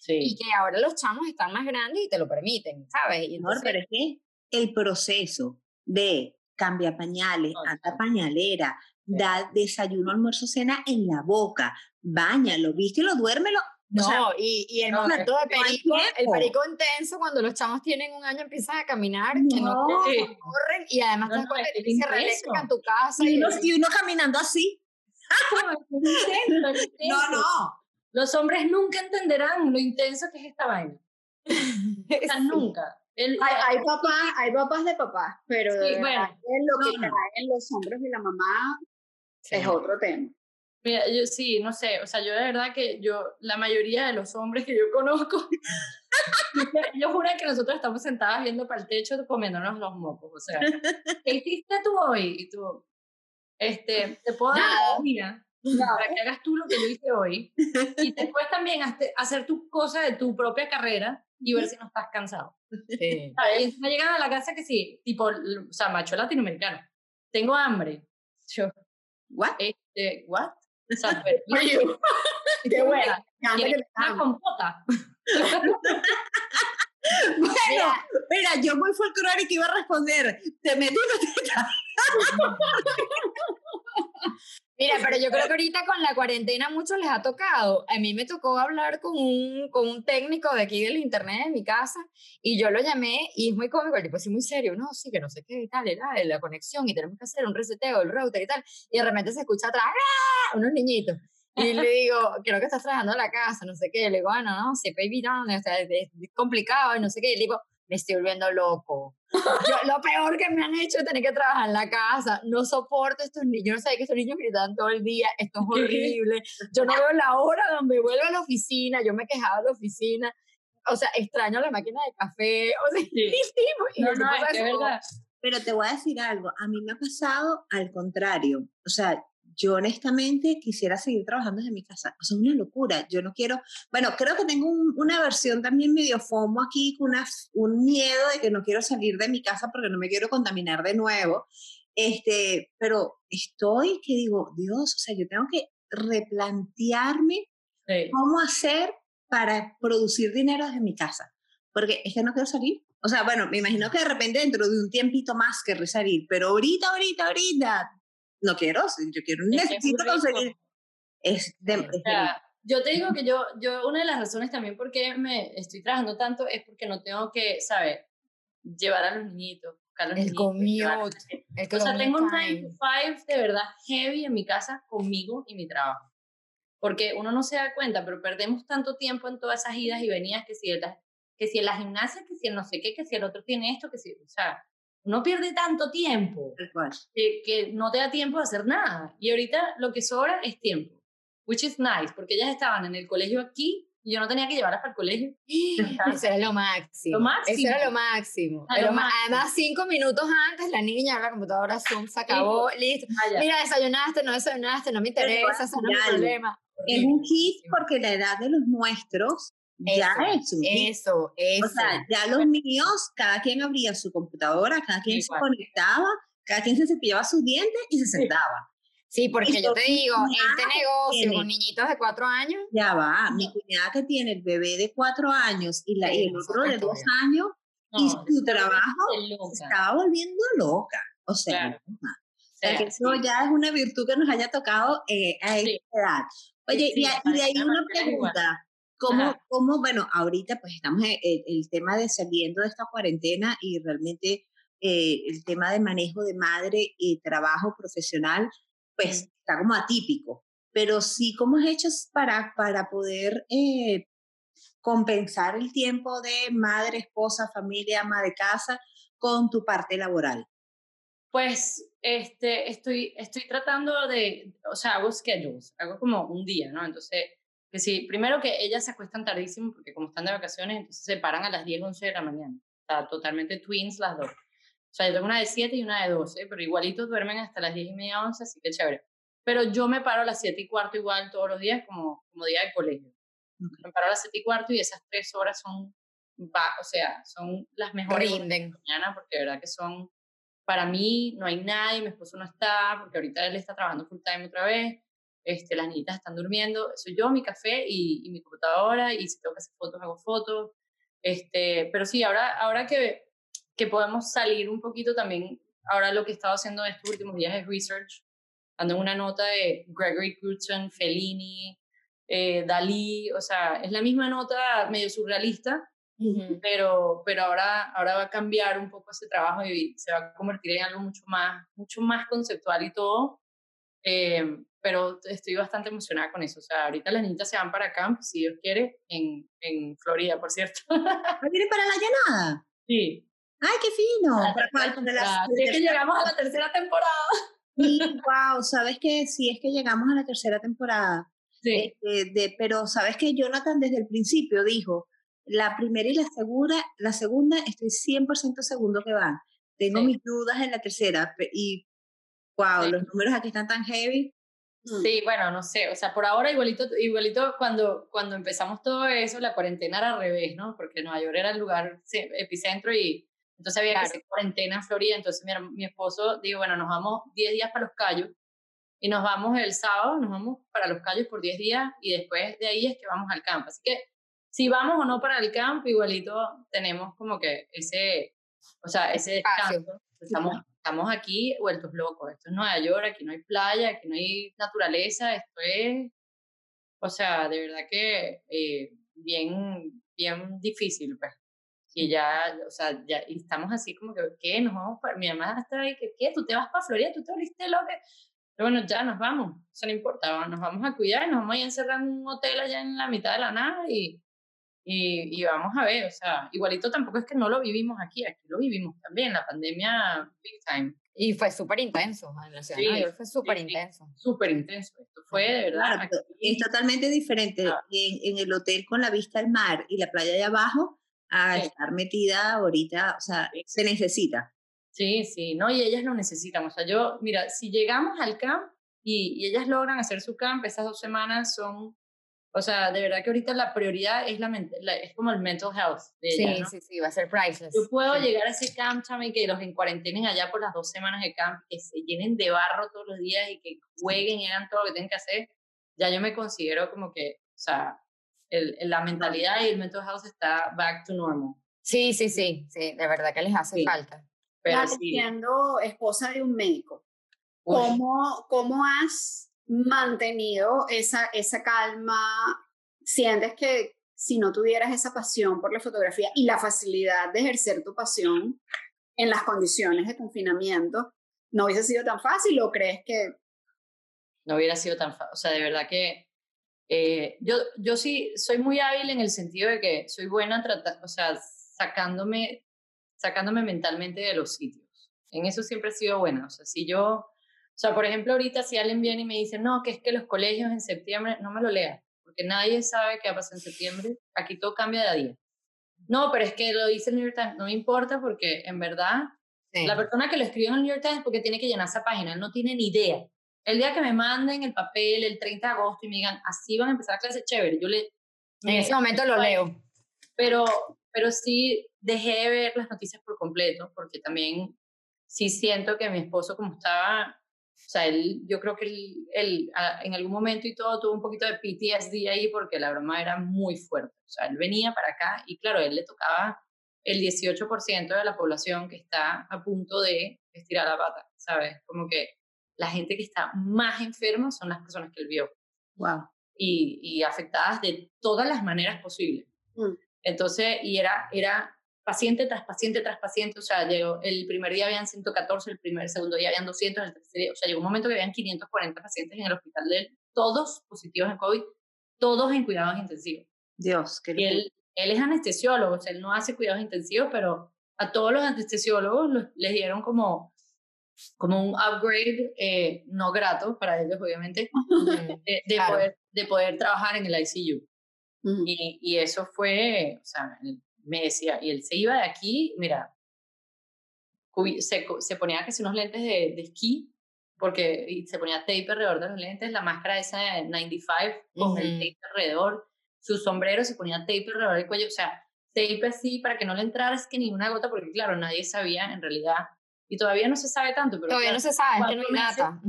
y Sí. que ahora los chamos están más grandes y te lo permiten, ¿sabes? Y entonces, pero es que el proceso de cambia pañales, ata pañalera, da desayuno, almuerzo, cena en la boca, báñalo, vístelo, duérmelo. no, o sea, y, y el no, momento de no perico, el perico intenso, cuando los chamos tienen un año empiezan a caminar, que no No. Sí. corren, y además No, te no, intenso. eléctrica en tu casa. Y Y, uno, y uno caminando así. No, intenso. Los hombres nunca entenderán lo intenso que es esta vaina. O sea, nunca. El- Hay, hay papás, hay papás de papás, pero de Sí, verdad bueno. lo que No, en los hombros de la mamá Sí. es otro tema. Mira, yo sí, no sé, o sea, yo de verdad que yo, la mayoría de los hombres que yo conozco, ellos juran que nosotros estamos sentadas viendo para el techo comiéndonos los mocos, o sea, ¿qué hiciste tú hoy? Y tú, este, te puedo dar Nada. la mía para que hagas tú lo que yo hice hoy y después también hacer tus cosas de tu propia carrera y ver si no estás cansado. Sí. ¿sabes? A la casa que sí, tipo, o sea, macho latinoamericano, tengo hambre. Yo, ¿What? este, ¿what? O sea, pero- qué buena. Me encanta que ¿Quieres te una compota? Bueno, Mira, mira, yo muy folclórica iba a responder, te metí una Mira, pero yo creo que ahorita con la cuarentena a muchos les ha tocado. A mí me tocó hablar con un, con un técnico de aquí del internet de mi casa y yo lo llamé y es muy cómico, el tipo así muy serio, no, sí, que no sé qué y tal, era la conexión y tenemos que hacer un reseteo del router y tal. Y de repente se escucha atrás, ¡ah! unos niñitos. Y le digo, creo que estás trabajando la casa, no sé qué. Le digo, bueno, no, sí, no, o sea, es complicado y no sé qué. Y le digo, me estoy volviendo loco. Yo, lo peor que me han hecho es tener que trabajar en la casa. No soporto estos niños. Yo no sé que estos niños gritan todo el día. Esto es horrible. Yo no veo la hora donde vuelvo a la oficina. Yo me quejaba de la oficina. O sea, extraño la máquina de café. O sea, Sí. y, No, es que verdad. Pero te voy a decir algo, a mí me ha pasado al contrario. O sea, yo honestamente quisiera seguir trabajando desde mi casa. O sea, es una locura. Yo no quiero, bueno, creo que tengo un- una versión también medio FOMO aquí, con una, un miedo de que no quiero salir de mi casa porque no me quiero contaminar de nuevo. Este, pero estoy que digo, Dios, o sea, yo tengo que replantearme Sí. cómo hacer para producir dinero desde mi casa. Porque es que no quiero salir. O sea, bueno, me imagino que de repente dentro de un tiempito más querré salir, pero ahorita, ahorita, ahorita, no quiero. Yo quiero, Es necesito conseguir. Es de, es O de- sea, yo te digo que yo, yo, una de las razones también por qué me estoy trabajando tanto es porque no tengo que, ¿sabes? Llevar a los niñitos, buscar a los El niñitos, commute. El O sea, tengo un time. 9 to 5 de verdad heavy en mi casa conmigo y mi trabajo. Porque uno no se da cuenta, pero perdemos tanto tiempo en todas esas idas y venidas que si, en la, que si en la gimnasia, que si el no sé qué, que si el otro tiene esto, que si, o sea, uno pierde tanto tiempo que, que no te da tiempo de hacer nada. Y ahorita lo que sobra es tiempo, which is nice, porque ellas estaban en el colegio aquí y yo no tenía que llevarlas para el colegio. Eso era lo máximo. Lo máximo. Eso era lo máximo. Ah, Era lo máximo. Además, cinco minutos antes, la niña la computadora Zoom se acabó, listo. Vaya. Mira, desayunaste, no desayunaste, no me interesa, ese no es mi problema. Es un hit porque la edad de los nuestros ya Eso. Eso, eso. O sea, ya los míos, cada quien abría su computadora, cada quien se conectaba, cada quien se cepillaba sus dientes y se sentaba. sí, porque yo te digo, este negocio tiene- con niñitos de cuatro años, Ya va, mi cuñada que tiene el bebé de cuatro años y, la, y el otro de dos años, y su trabajo se estaba volviendo loca. O sea, Claro. O sea, que eso sí. ya es una virtud que nos haya tocado eh, a esta Sí. edad. Oye, Sí, y, de ahí una pregunta. ¿Cómo, cómo, bueno, ahorita pues estamos en el, tema de saliendo de esta cuarentena y realmente eh, el tema de manejo de madre y trabajo profesional, pues está como atípico. Pero sí, ¿cómo has hecho para, para poder eh, compensar el tiempo de madre, esposa, familia, ama de casa con tu parte laboral? Pues este, estoy, estoy tratando de, o sea, hago schedules, hago como un día, ¿no? Entonces, que sí, primero que ellas se acuestan tardísimo porque como están de vacaciones, entonces se paran a las 10, 11 de la mañana. Sea, totalmente twins las dos. O sea, yo tengo una de 7 y una de 12, pero igualitos duermen hasta las 10 y media, 11, así que chévere. Pero yo me paro a las 7 y cuarto igual todos los días como, como día de colegio. Me paro a las 7 y cuarto y esas tres horas son, va, o sea, son las mejores horas rinden. mañana porque de verdad que son para mí no hay nadie, mi esposo no está porque ahorita él está trabajando full time otra vez, este, las niñitas están durmiendo, soy yo, mi café y, y mi computadora y si tengo que hacer fotos hago fotos, este, pero sí, ahora, ahora que, que podemos salir un poquito también, ahora lo que he estado haciendo estos últimos días es research, ando en una nota de Gregory Crewdson, Fellini, eh, Dalí, o sea, es la misma nota medio surrealista, Ujú. pero, pero ahora, ahora va a cambiar un poco ese trabajo y se va a convertir en algo mucho más, mucho más conceptual y todo. Eh, pero estoy bastante emocionada con eso. O sea, ahorita las niñitas se van para camp, si Dios quiere, en, en Florida, por cierto. ¿Ah, ¿Viene para la llanada? sí. ¡Ay, qué fino! La ¿Para tercera cuál? ¿De las- Sí, es que llegamos a la tercera temporada. Sí, wow, sabes que sí es que llegamos a la tercera temporada, Sí. este, de, pero sabes que Jonathan desde el principio dijo, la primera y la segunda, la segunda estoy 100% segundo que van. Tengo Sí. mis dudas en la tercera y wow, Sí. los números aquí están tan heavy. Mm. Sí, bueno, no sé, o sea, por ahora igualito, igualito cuando, cuando empezamos todo eso, la cuarentena era al revés, ¿no? Porque Nueva York era el lugar epicentro y entonces había que hacer cuarentena en Florida, entonces mi, mi esposo dijo, bueno, nos vamos 10 días para Los Cayos y nos vamos el sábado, nos vamos para Los Cayos por 10 días y después de ahí es que vamos al campo. Así que si vamos o no para el campo, igualito tenemos como que ese, o sea, ese descanso. Estamos, estamos aquí vueltos locos. Esto es Nueva York, aquí no hay playa, aquí no hay naturaleza, esto es, o sea, de verdad que eh, bien, bien difícil, pues. Y ya, o sea, ya estamos así como que, ¿qué? Nos vamos para, mi mamá está ahí, que, ¿qué? ¿Tú te vas para Florida? ¿Tú te volviste loca? Pero bueno, ya nos vamos, eso no importa, nos vamos a cuidar, nos vamos a encerrar en un hotel allá en la mitad de la nada y, y, y, vamos a ver, o sea, igualito tampoco es que no lo vivimos aquí, aquí lo vivimos también, la pandemia big time. Y fue súper intenso, sí, fue súper intenso. Súper intenso, esto fue de verdad. es totalmente diferente en, en, el hotel con la vista al mar y la playa de abajo a estar metida ahorita, o sea, se necesita. Sí, sí, no, y ellas lo necesitan, o sea, yo, mira, si llegamos al camp y, y ellas logran hacer su camp, esas dos semanas son o sea, de verdad que ahorita la prioridad es, la, es como el mental health. De sí, ella, sí, sí, va a ser priceless. Yo puedo llegar a ese camp, chame, que los en cuarentena allá por las dos semanas de camp, que se llenen de barro todos los días y que jueguen y hagan todo lo que tienen que hacer. Ya yo me considero como que, o sea, el, la mentalidad y el mental health está back to normal. Sí, sí, sí, sí, de verdad que les hace falta. Pero siendo esposa de un médico, ¿cómo, ¿cómo has mantenido esa, esa calma? ¿Sientes que si no tuvieras esa pasión por la fotografía y la facilidad de ejercer tu pasión en las condiciones de confinamiento, no hubiese sido tan fácil o crees que... No hubiera sido tan fácil, o sea, de verdad que eh, yo, yo sí soy muy hábil en el sentido de que soy buena tratar, o sea, sacándome, sacándome mentalmente de los sitios. En eso siempre he sido buena. O sea, si yo sea, por ejemplo, ahorita si alguien viene y me dice, no, que es que los colegios en septiembre, no me lo lea, porque nadie sabe qué va a pasar en septiembre. Aquí todo cambia de a día. No, pero es que lo dice el New York Times, no me importa porque en verdad la persona que lo escribió en el New York Times porque tiene que llenar esa página, no tiene ni idea. El día que me manden el papel el 30 de agosto y me digan, así van a empezar clases chévere, yo le... En ese momento lo leo. Pero, pero sí dejé de ver las noticias por completo porque también sí siento que mi esposo como estaba o sea, él, yo creo que él, él, en algún momento y todo tuvo un poquito de PTSD ahí porque la broma era muy fuerte. O sea, él venía para acá y claro, él le tocaba el 18% de la población que está a punto de estirar la pata, ¿sabes? Como que la gente que está más enferma son las personas que él vio. Wow. Y, y afectadas de todas las maneras posibles. Mm. Entonces, y era, era paciente tras paciente tras paciente, o sea, llegó, el primer día habían 114, el primer, segundo día habían 200, el tercer día, o sea, llegó un momento que habían 540 pacientes en el hospital de él, todos positivos en COVID, todos en cuidados intensivos. Dios, qué y él, él es anestesiólogo, o sea, él no hace cuidados intensivos, pero a todos los anestesiólogos les dieron como, como un upgrade eh, no grato para ellos, obviamente, de, poder, de poder trabajar en el ICU. y, y, eso fue, o sea, me decía, y él se iba de aquí, mira, se, se ponía casi unos lentes de, de esquí, porque y se ponía tape alrededor de los lentes, la máscara esa de 95 con el tape alrededor, su sombrero se ponía tape alrededor del cuello, o sea, tape así para que no le entrara es que ni una gota, porque claro, nadie sabía en realidad, y todavía no se sabe tanto, pero... Todavía no se sabe, que no hay nada.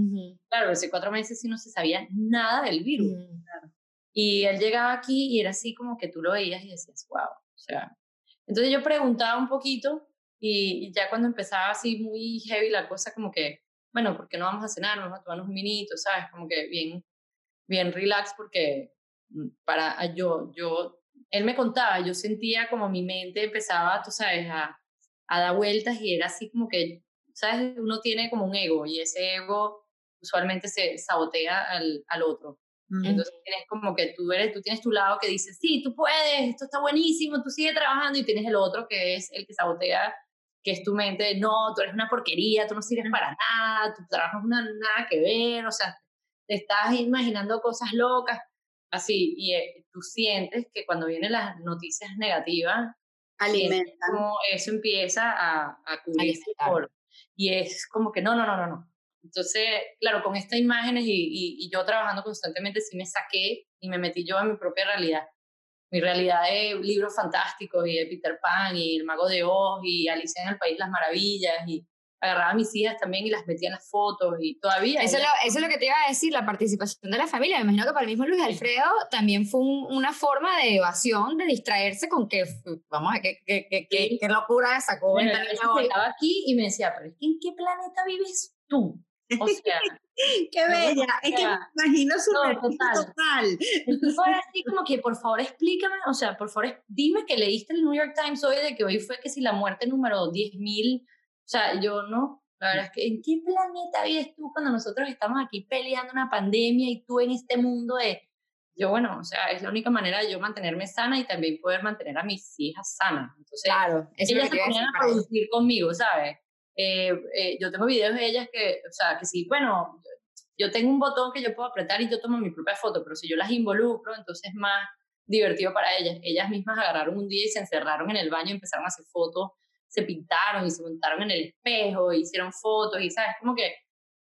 Claro, hace cuatro meses sí no se sabía nada del virus. Y él llegaba aquí y era así como que tú lo veías y decías, wow, o sea, entonces yo preguntaba un poquito y, ya cuando empezaba así muy heavy la cosa, como que, bueno, ¿por qué no vamos a cenar? Vamos a tomar unos minitos, ¿sabes? Como que bien, bien relax porque mm, para ah, yo, yo, él me contaba, yo sentía como mi mente empezaba, tú sabes, a, a dar vueltas y era así como que, ¿sabes? Uno tiene como un ego y ese ego usualmente se sabotea al, al otro. Entonces tienes como que tú eres, tú tienes tu lado que dice, sí, tú puedes, esto está buenísimo, tú sigue trabajando y tienes el otro que es el que sabotea, que es tu mente, no, tú eres una porquería, tú no sirves para nada, tu trabajo no es nada que ver, o sea, te estás imaginando cosas locas, así, y eh, tú sientes que cuando vienen las noticias negativas, alimenta como eso empieza a, a cubrirse y es como que no, no, no, no, no, entonces, claro, con estas imágenes y, y, yo trabajando constantemente, sí me saqué y me metí yo en mi propia realidad. Mi realidad de libros fantásticos y de Peter Pan y El Mago de Oz y Alicia en el País las Maravillas y agarraba a mis hijas también y las metía en las fotos y todavía. Eso, es lo, eso es lo que te iba a decir, la participación de la familia. Me imagino que para el mismo Luis Alfredo también fue una forma de evasión, de distraerse con que, vamos a qué, qué, qué, qué, locura sacó. Bueno, estaba aquí y me decía, pero ¿en qué planeta vives tú? O sea, qué bella, es que me imagino su no, total. total. Fue así como que, por favor, explícame, o sea, por favor, dime que leíste el New York Times hoy de que hoy fue que si la muerte número 10.000, o sea, yo no, La verdad es que, ¿en qué planeta vives tú cuando nosotros estamos aquí peleando una pandemia y tú en este mundo de... Yo, bueno, o sea, es la única manera de yo mantenerme sana y también poder mantener a mis hijas sanas. Entonces, claro, ellas se ponían a producir conmigo, ¿sabes? Eh, eh, yo tengo videos de ellas que, o sea, que sí, bueno, yo tengo un botón que yo puedo apretar y yo tomo mi propia foto, pero si yo las involucro, entonces es más divertido para ellas. Ellas mismas agarraron un día y se encerraron en el baño y empezaron a hacer fotos, se pintaron y se montaron en el espejo, hicieron fotos y, ¿sabes? Como que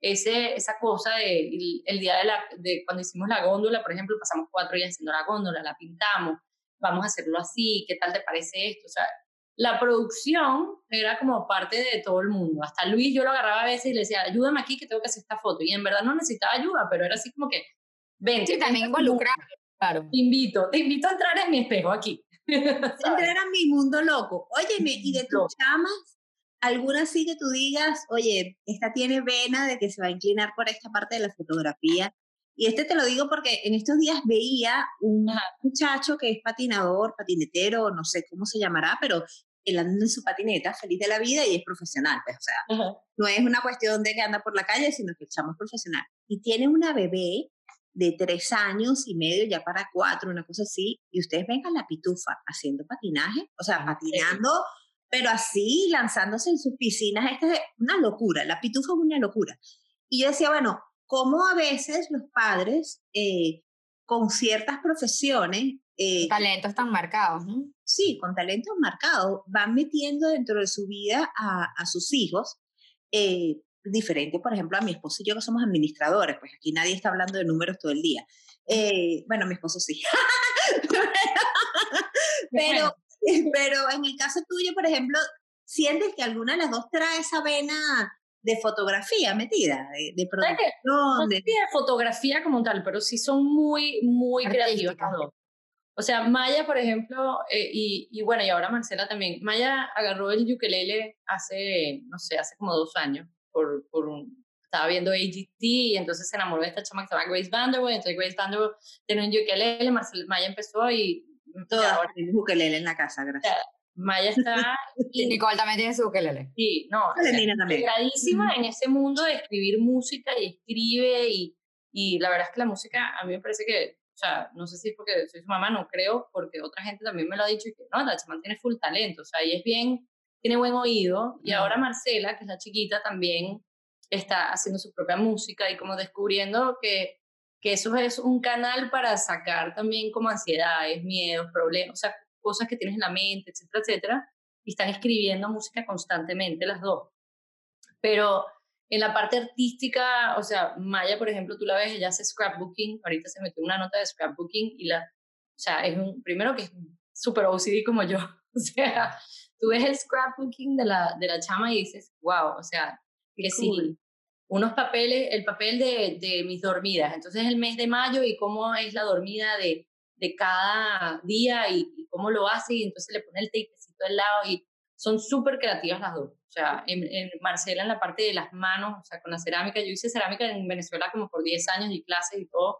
ese, esa cosa de el, día de, la, de cuando hicimos la góndola, por ejemplo, pasamos cuatro días haciendo la góndola, la pintamos, vamos a hacerlo así, ¿qué tal te parece esto? O sea, la producción era como parte de todo el mundo. Hasta Luis yo lo agarraba a veces y le decía, ayúdame aquí que tengo que hacer esta foto. Y en verdad no necesitaba ayuda, pero era así como que, ven. Sí, también involucrar, claro. Te invito, te invito a entrar en mi espejo aquí. entrar a mi mundo loco. Óyeme, y de tus chamas, ¿alguna sí que tú digas, oye, esta tiene vena de que se va a inclinar por esta parte de la fotografía? Y este te lo digo porque en estos días veía un muchacho que es patinador, patinetero, no sé cómo se llamará, pero él anda en su patineta, feliz de la vida y es profesional, pues, o sea, no es una cuestión de que anda por la calle, sino que el chamo es profesional. Y tiene una bebé de tres años y medio, ya para cuatro, una cosa así, y ustedes ven a la pitufa haciendo patinaje, o sea, patinando, pero así, lanzándose en sus piscinas, esta es una locura, la pitufa es una locura. Y yo decía, bueno, ¿cómo a veces los padres eh, con ciertas profesiones... Eh, talentos tan marcados, ¿no? Sí, con talentos marcados, van metiendo dentro de su vida a, a sus hijos. Eh, diferente, por ejemplo, a mi esposo y yo que somos administradores, pues aquí nadie está hablando de números todo el día. Eh, bueno, mi esposo sí. pero, pero en el caso tuyo, por ejemplo, ¿sientes que alguna de las dos trae esa vena de fotografía metida, de, de producción? No de... de fotografía como tal, pero sí son muy, muy creativos O sea, Maya, por ejemplo, eh, y, y, bueno, y ahora Marcela también. Maya agarró el ukelele hace, no sé, hace como dos años por, por un, estaba viendo AGT y entonces se enamoró de esta chama que se llama Grace Vanderwood, entonces Grace Vanderwood tiene un ukelele, Marcel, Maya empezó y... Todas ahora tienen ukelele en la casa, gracias. Maya está... y Nicole también tiene su ukelele. Sí, no, integradísima en ese mundo de escribir música y escribe y, y la verdad es que la música a mí me parece que, sea, no sé si es porque soy su mamá, no creo, porque otra gente también me lo ha dicho y que no, la chama tiene full talento, o sea, y es bien tiene buen oído y ahora Marcela, que es la chiquita, también está haciendo su propia música y como descubriendo que, que eso es un canal para sacar también como ansiedades, miedos, problemas, o sea, cosas que tienes en la mente, etcétera, etcétera, y están escribiendo música constantemente las dos. Pero en la parte artística, o sea, Maya, por ejemplo, tú la ves, ella hace scrapbooking, ahorita se metió una nota de scrapbooking y la, o sea, es un, primero que es súper OCD como yo, o sea, tú ves el scrapbooking de la, de la chama y dices, wow, o sea, que sí, unos papeles, el papel de, de, mis dormidas, entonces el mes de mayo y cómo es la dormida de, de cada día y, cómo lo hace y entonces le pone el tapecito al lado y son súper creativas las dos. O sea, en, en, Marcela en la parte de las manos, o sea, con la cerámica, yo hice cerámica en Venezuela como por 10 años y clases y todo,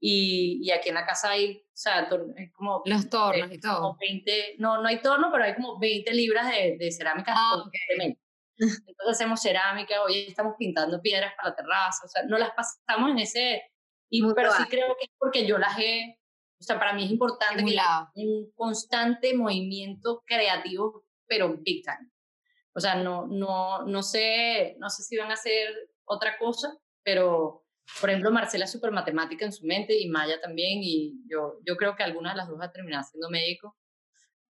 y, y, aquí en la casa hay, o sea, como... Los tornos y todo. 20, no, no hay torno, pero hay como 20 libras de, de cerámica ah, okay. Entonces hacemos cerámica, hoy estamos pintando piedras para la terraza, o sea, no las pasamos en ese... Y, pero sí creo que es porque yo las he... O sea, para mí es importante que un constante movimiento creativo, pero big time. O sea, no, no, no, sé, no sé si van a hacer otra cosa, pero por ejemplo, Marcela es súper matemática en su mente y Maya también, y yo, yo creo que alguna de las dos va a terminar siendo médico.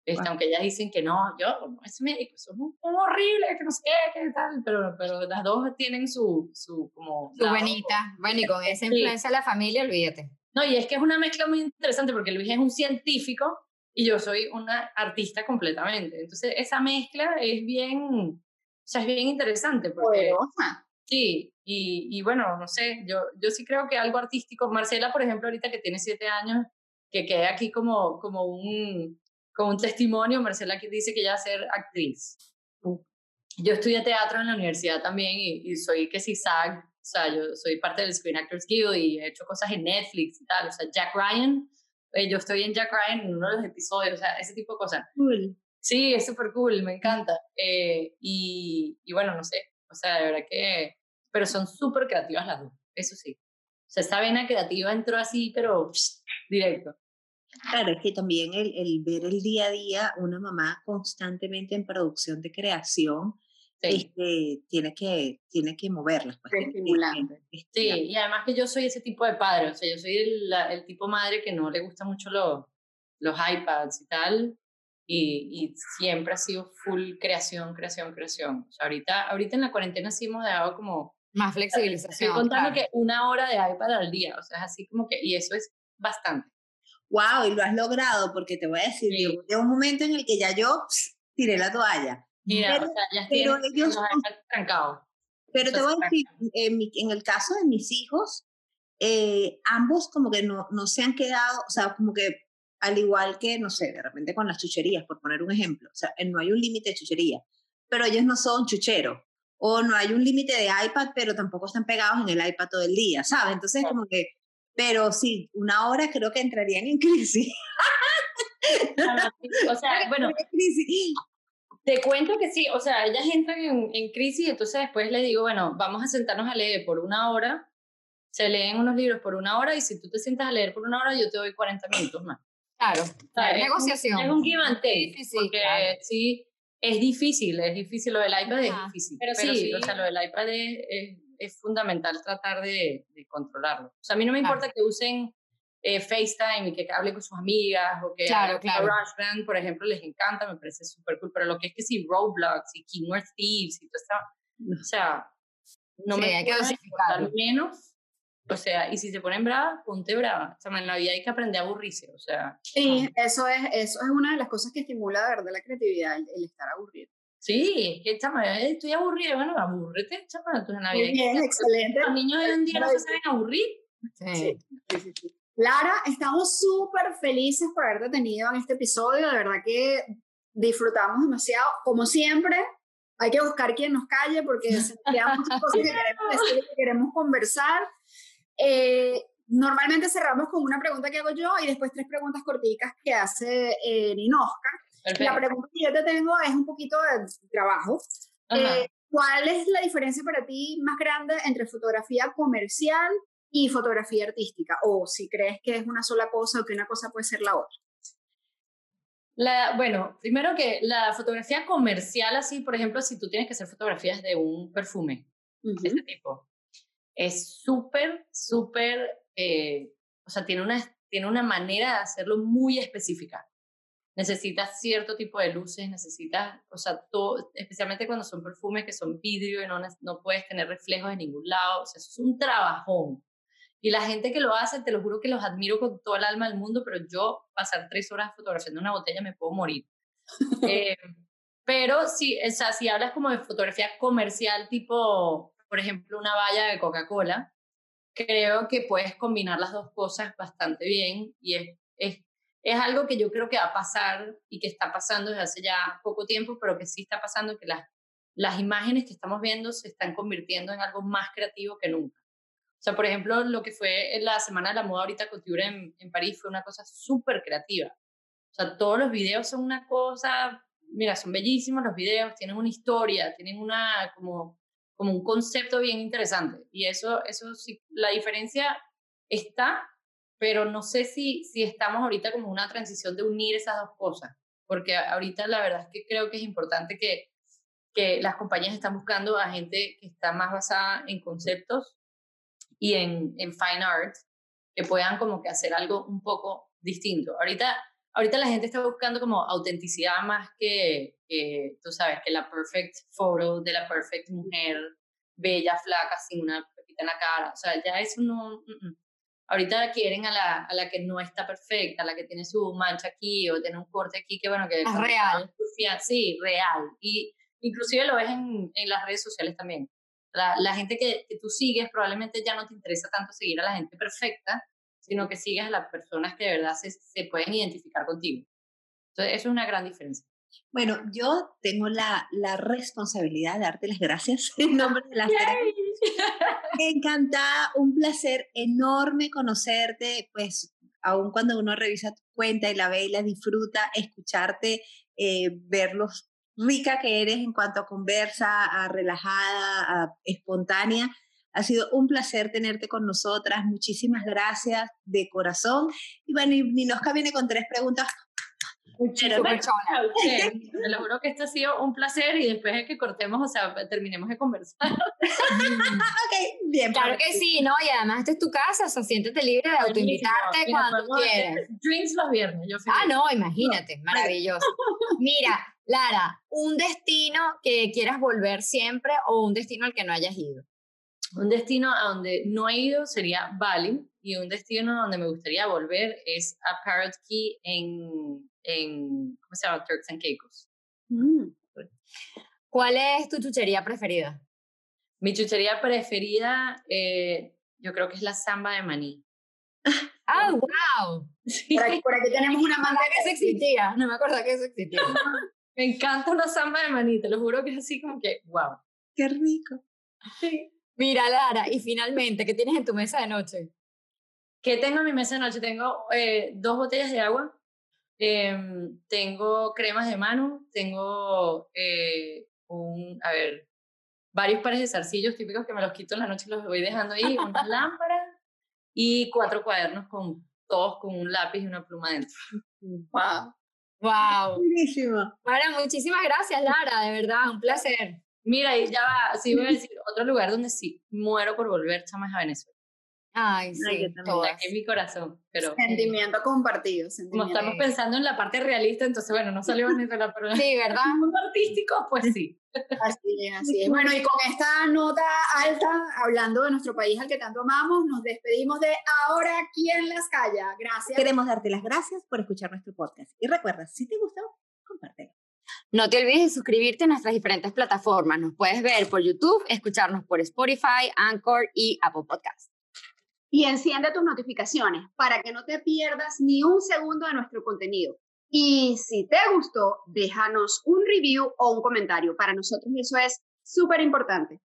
Este, Aunque ellas dicen que no, yo no es médico, eso es un, horrible, que no sé qué, qué tal, pero, pero las dos tienen su, su como... Su buenita, bueno, y con esa influencia de la familia, olvídate. No, y es que es una mezcla muy interesante porque Luis es un científico y yo soy una artista completamente. Entonces, esa mezcla es bien, o sea, es bien interesante porque... Sí, y, y, bueno, no sé, yo, yo sí creo que algo artístico, Marcela, por ejemplo, ahorita que tiene siete años, que queda aquí como, como, un, como un testimonio, Marcela que dice que ella va a ser actriz. Yo estudié teatro en la universidad también y, soy que sí SAG, o sea, yo soy parte del Screen Actors Guild y he hecho cosas en Netflix y tal, o sea, Jack Ryan, eh, yo estoy en Jack Ryan en uno de los episodios, o sea, ese tipo de cosas. Cool. Sí, es súper cool, me encanta. Eh, y, y bueno, no sé, o sea, de verdad que, pero son súper creativas las dos, eso sí. O sea, esa vena creativa entró así, pero directo. Claro, es que también el, el, ver el día a día, una mamá constantemente en producción de creación, este, tiene, que, tiene que moverlas. Pues, estimulante. Sí, y además que yo soy ese tipo de padre, o sea, yo soy el, el tipo madre que no le gusta mucho lo, los iPads y tal, y, y, siempre ha sido full creación, creación, creación. O sea, ahorita, ahorita en la cuarentena sí hemos dado como... Más flexibilización. Estoy contando que una hora de iPad al día, o sea, es así como que, y eso es bastante. Wow, y lo has logrado, porque te voy a decir, sí. llegó un momento en el que ya yo tiré la toalla. Mira, pero, o sea, ya pero ellos... Pero te voy a decir, en, mi, en, el caso de mis hijos, eh, ambos como que no, no se han quedado, o sea, como que al igual que, no sé, de repente con las chucherías, por poner un ejemplo, o sea, no hay un límite de chuchería, pero ellos no son chucheros, o no hay un límite de iPad, pero tampoco están pegados en el iPad todo el día, ¿sabes? Entonces, como que, pero sí, una hora creo que entrarían en crisis. o sea, bueno, te cuento que sí, o sea, ellas entran en, en crisis, entonces después les digo, bueno, vamos a sentarnos a leer por una hora, se leen unos libros por una hora y si tú te sientas a leer por una hora, yo te doy 40 minutos más. Claro, claro es negociación. Un, es un give and take, sí, sí, porque sí, es difícil, es difícil, lo del iPad es difícil, pero, sí, o sea, lo del iPad es, es, fundamental tratar de, de, controlarlo. O sea, a mí no me importa que usen eh, FaceTime y que hable con sus amigas o que claro, claro. Band, por ejemplo, les encanta, me parece súper cool, pero lo que es que si Roblox y Kingdom Thieves y todo o sea, no sí, me hay que dosificar menos o sea, y si se ponen bravas, ponte brava. O sea, en la vida hay que aprender a aburrirse, o sea. Sí, eso es, eso es una de las cosas que estimula de verdad la creatividad, el, estar aburrido. Sí, que chama, estoy aburrida, bueno, aburrete, chama, entonces en la vida. Muy bien, excelente. Los niños de hoy en día no se saben aburrir. Sí. Sí, sí, sí. Lara, estamos súper felices por haberte tenido en este episodio, de verdad que disfrutamos demasiado, como siempre, hay que buscar quien nos calle porque se muchas cosas que queremos decir, que queremos conversar. Eh, normalmente cerramos con una pregunta que hago yo y después tres preguntas corticas que hace eh, Ninosca. La pregunta que yo te tengo es un poquito de trabajo. Eh, ¿Cuál es la diferencia para ti más grande entre fotografía comercial y fotografía artística? O si crees que es una sola cosa o que una cosa puede ser la otra. La, bueno, primero que la fotografía comercial, así, por ejemplo, si tú tienes que hacer fotografías de un perfume, de este tipo, es súper, súper, eh, o sea, tiene una, tiene una manera de hacerlo muy específica. Necesitas cierto tipo de luces, necesitas, o sea, todo, especialmente cuando son perfumes que son vidrio y no, no puedes tener reflejos de ningún lado, o sea, eso es un trabajón. Y la gente que lo hace, te lo juro que los admiro con todo el alma del mundo, pero yo pasar tres horas fotografiando una botella me puedo morir. eh, pero sí, o sea, si hablas como de fotografía comercial, tipo por ejemplo, una valla de Coca-Cola, creo que puedes combinar las dos cosas bastante bien y es, es, es, algo que yo creo que va a pasar y que está pasando desde hace ya poco tiempo, pero que sí está pasando que las, las imágenes que estamos viendo se están convirtiendo en algo más creativo que nunca. Sea, por ejemplo, lo que fue la Semana de la Moda ahorita Couture en, en París fue una cosa súper creativa. O sea, todos los videos son una cosa, mira, son bellísimos los videos, tienen una historia, tienen una como como un concepto bien interesante. Y eso, eso sí, la diferencia está, pero no sé si, si estamos ahorita como una transición de unir esas dos cosas, porque ahorita la verdad es que creo que es importante que, que las compañías están buscando a gente que está más basada en conceptos y en, en fine art, que puedan como que hacer algo un poco distinto. Ahorita ahorita la gente está buscando como autenticidad más que, tú sabes, que la perfect photo de la perfect mujer, bella, flaca, sin una pepita en la cara. O sea, ya eso no... Mm, mm. Ahorita quieren a la, a la que no está perfecta, a la que tiene su mancha aquí o tiene un corte aquí, que bueno, que es real. Sí, real. Y inclusive lo ves en, en las redes sociales también. La, la gente que, que, tú sigues probablemente ya no te interesa tanto seguir a la gente perfecta, sino que sigues a las personas que de verdad se, se pueden identificar contigo. Entonces, eso es una gran diferencia. Bueno, yo tengo la, la responsabilidad de darte las gracias en nombre de las Encantada, un placer enorme conocerte, pues aun cuando uno revisa tu cuenta y la ve y la disfruta, escucharte, eh, ver los rica que eres en cuanto a conversa, a relajada, a espontánea. Ha sido un placer tenerte con nosotras. Muchísimas gracias de corazón. Y bueno, y Ninoska viene con tres preguntas pero Te lo juro que esto ha sido un placer y después de que cortemos, o sea, terminemos de conversar. ok, bien. Claro que sí, ¿no? Y además esta es tu casa, o sea, siéntete libre de autoinvitarte cuando quieras. Drinks los viernes, yo Ah, no, imagínate, maravilloso. Mira, Lara, un destino que quieras volver siempre o un destino al que no hayas ido. Un destino a donde no he ido sería Bali y un destino donde me gustaría volver es a Parrot Key en en, ¿cómo se llama? Turks and Caicos. Mm. ¿Cuál es tu chuchería preferida? Mi chuchería preferida, eh, yo creo que es la samba de maní. ¡Ah, oh, wow! Por, aquí, tenemos una manga que se existía. No me acuerdo que eso existía. me encanta una samba de maní, te lo juro que es así como que, wow. ¡Qué rico! Mira, Lara, y finalmente, ¿qué tienes en tu mesa de noche? ¿Qué tengo en mi mesa de noche? Tengo eh, dos botellas de agua, Em, tengo cremas de mano, tengo eh, un, a ver, varios pares de zarcillos típicos que me los quito en la noche y los voy dejando ahí, una lámpara y cuatro cuadernos con todos con un lápiz y una pluma dentro. ¡Wow! ¡Wow! Buenísimo. Bueno, muchísimas gracias, Lara, de verdad, un placer. Mira, y ya va, sí voy a decir, otro lugar donde sí muero por volver, chamas, a Venezuela. Ay, sí, en mi corazón. Pero, sentimiento compartido. Como estamos pensando en la parte realista, entonces, bueno, no salió Venezuela, pero sí, ¿verdad? mundo artístico, pues sí. Así es, así es. Bueno, y con esta nota alta, hablando de nuestro país al que tanto amamos, nos despedimos de Ahora ¿Quién las calla? Gracias. Queremos darte las gracias por escuchar nuestro podcast. Y recuerda, si te gustó, compártelo. No te olvides de suscribirte a nuestras diferentes plataformas. Nos puedes ver por YouTube, escucharnos por Spotify, Anchor y Apple Podcasts y enciende tus notificaciones para que no te pierdas ni un segundo de nuestro contenido. Y si te gustó, déjanos un review o un comentario. Para nosotros eso es súper importante.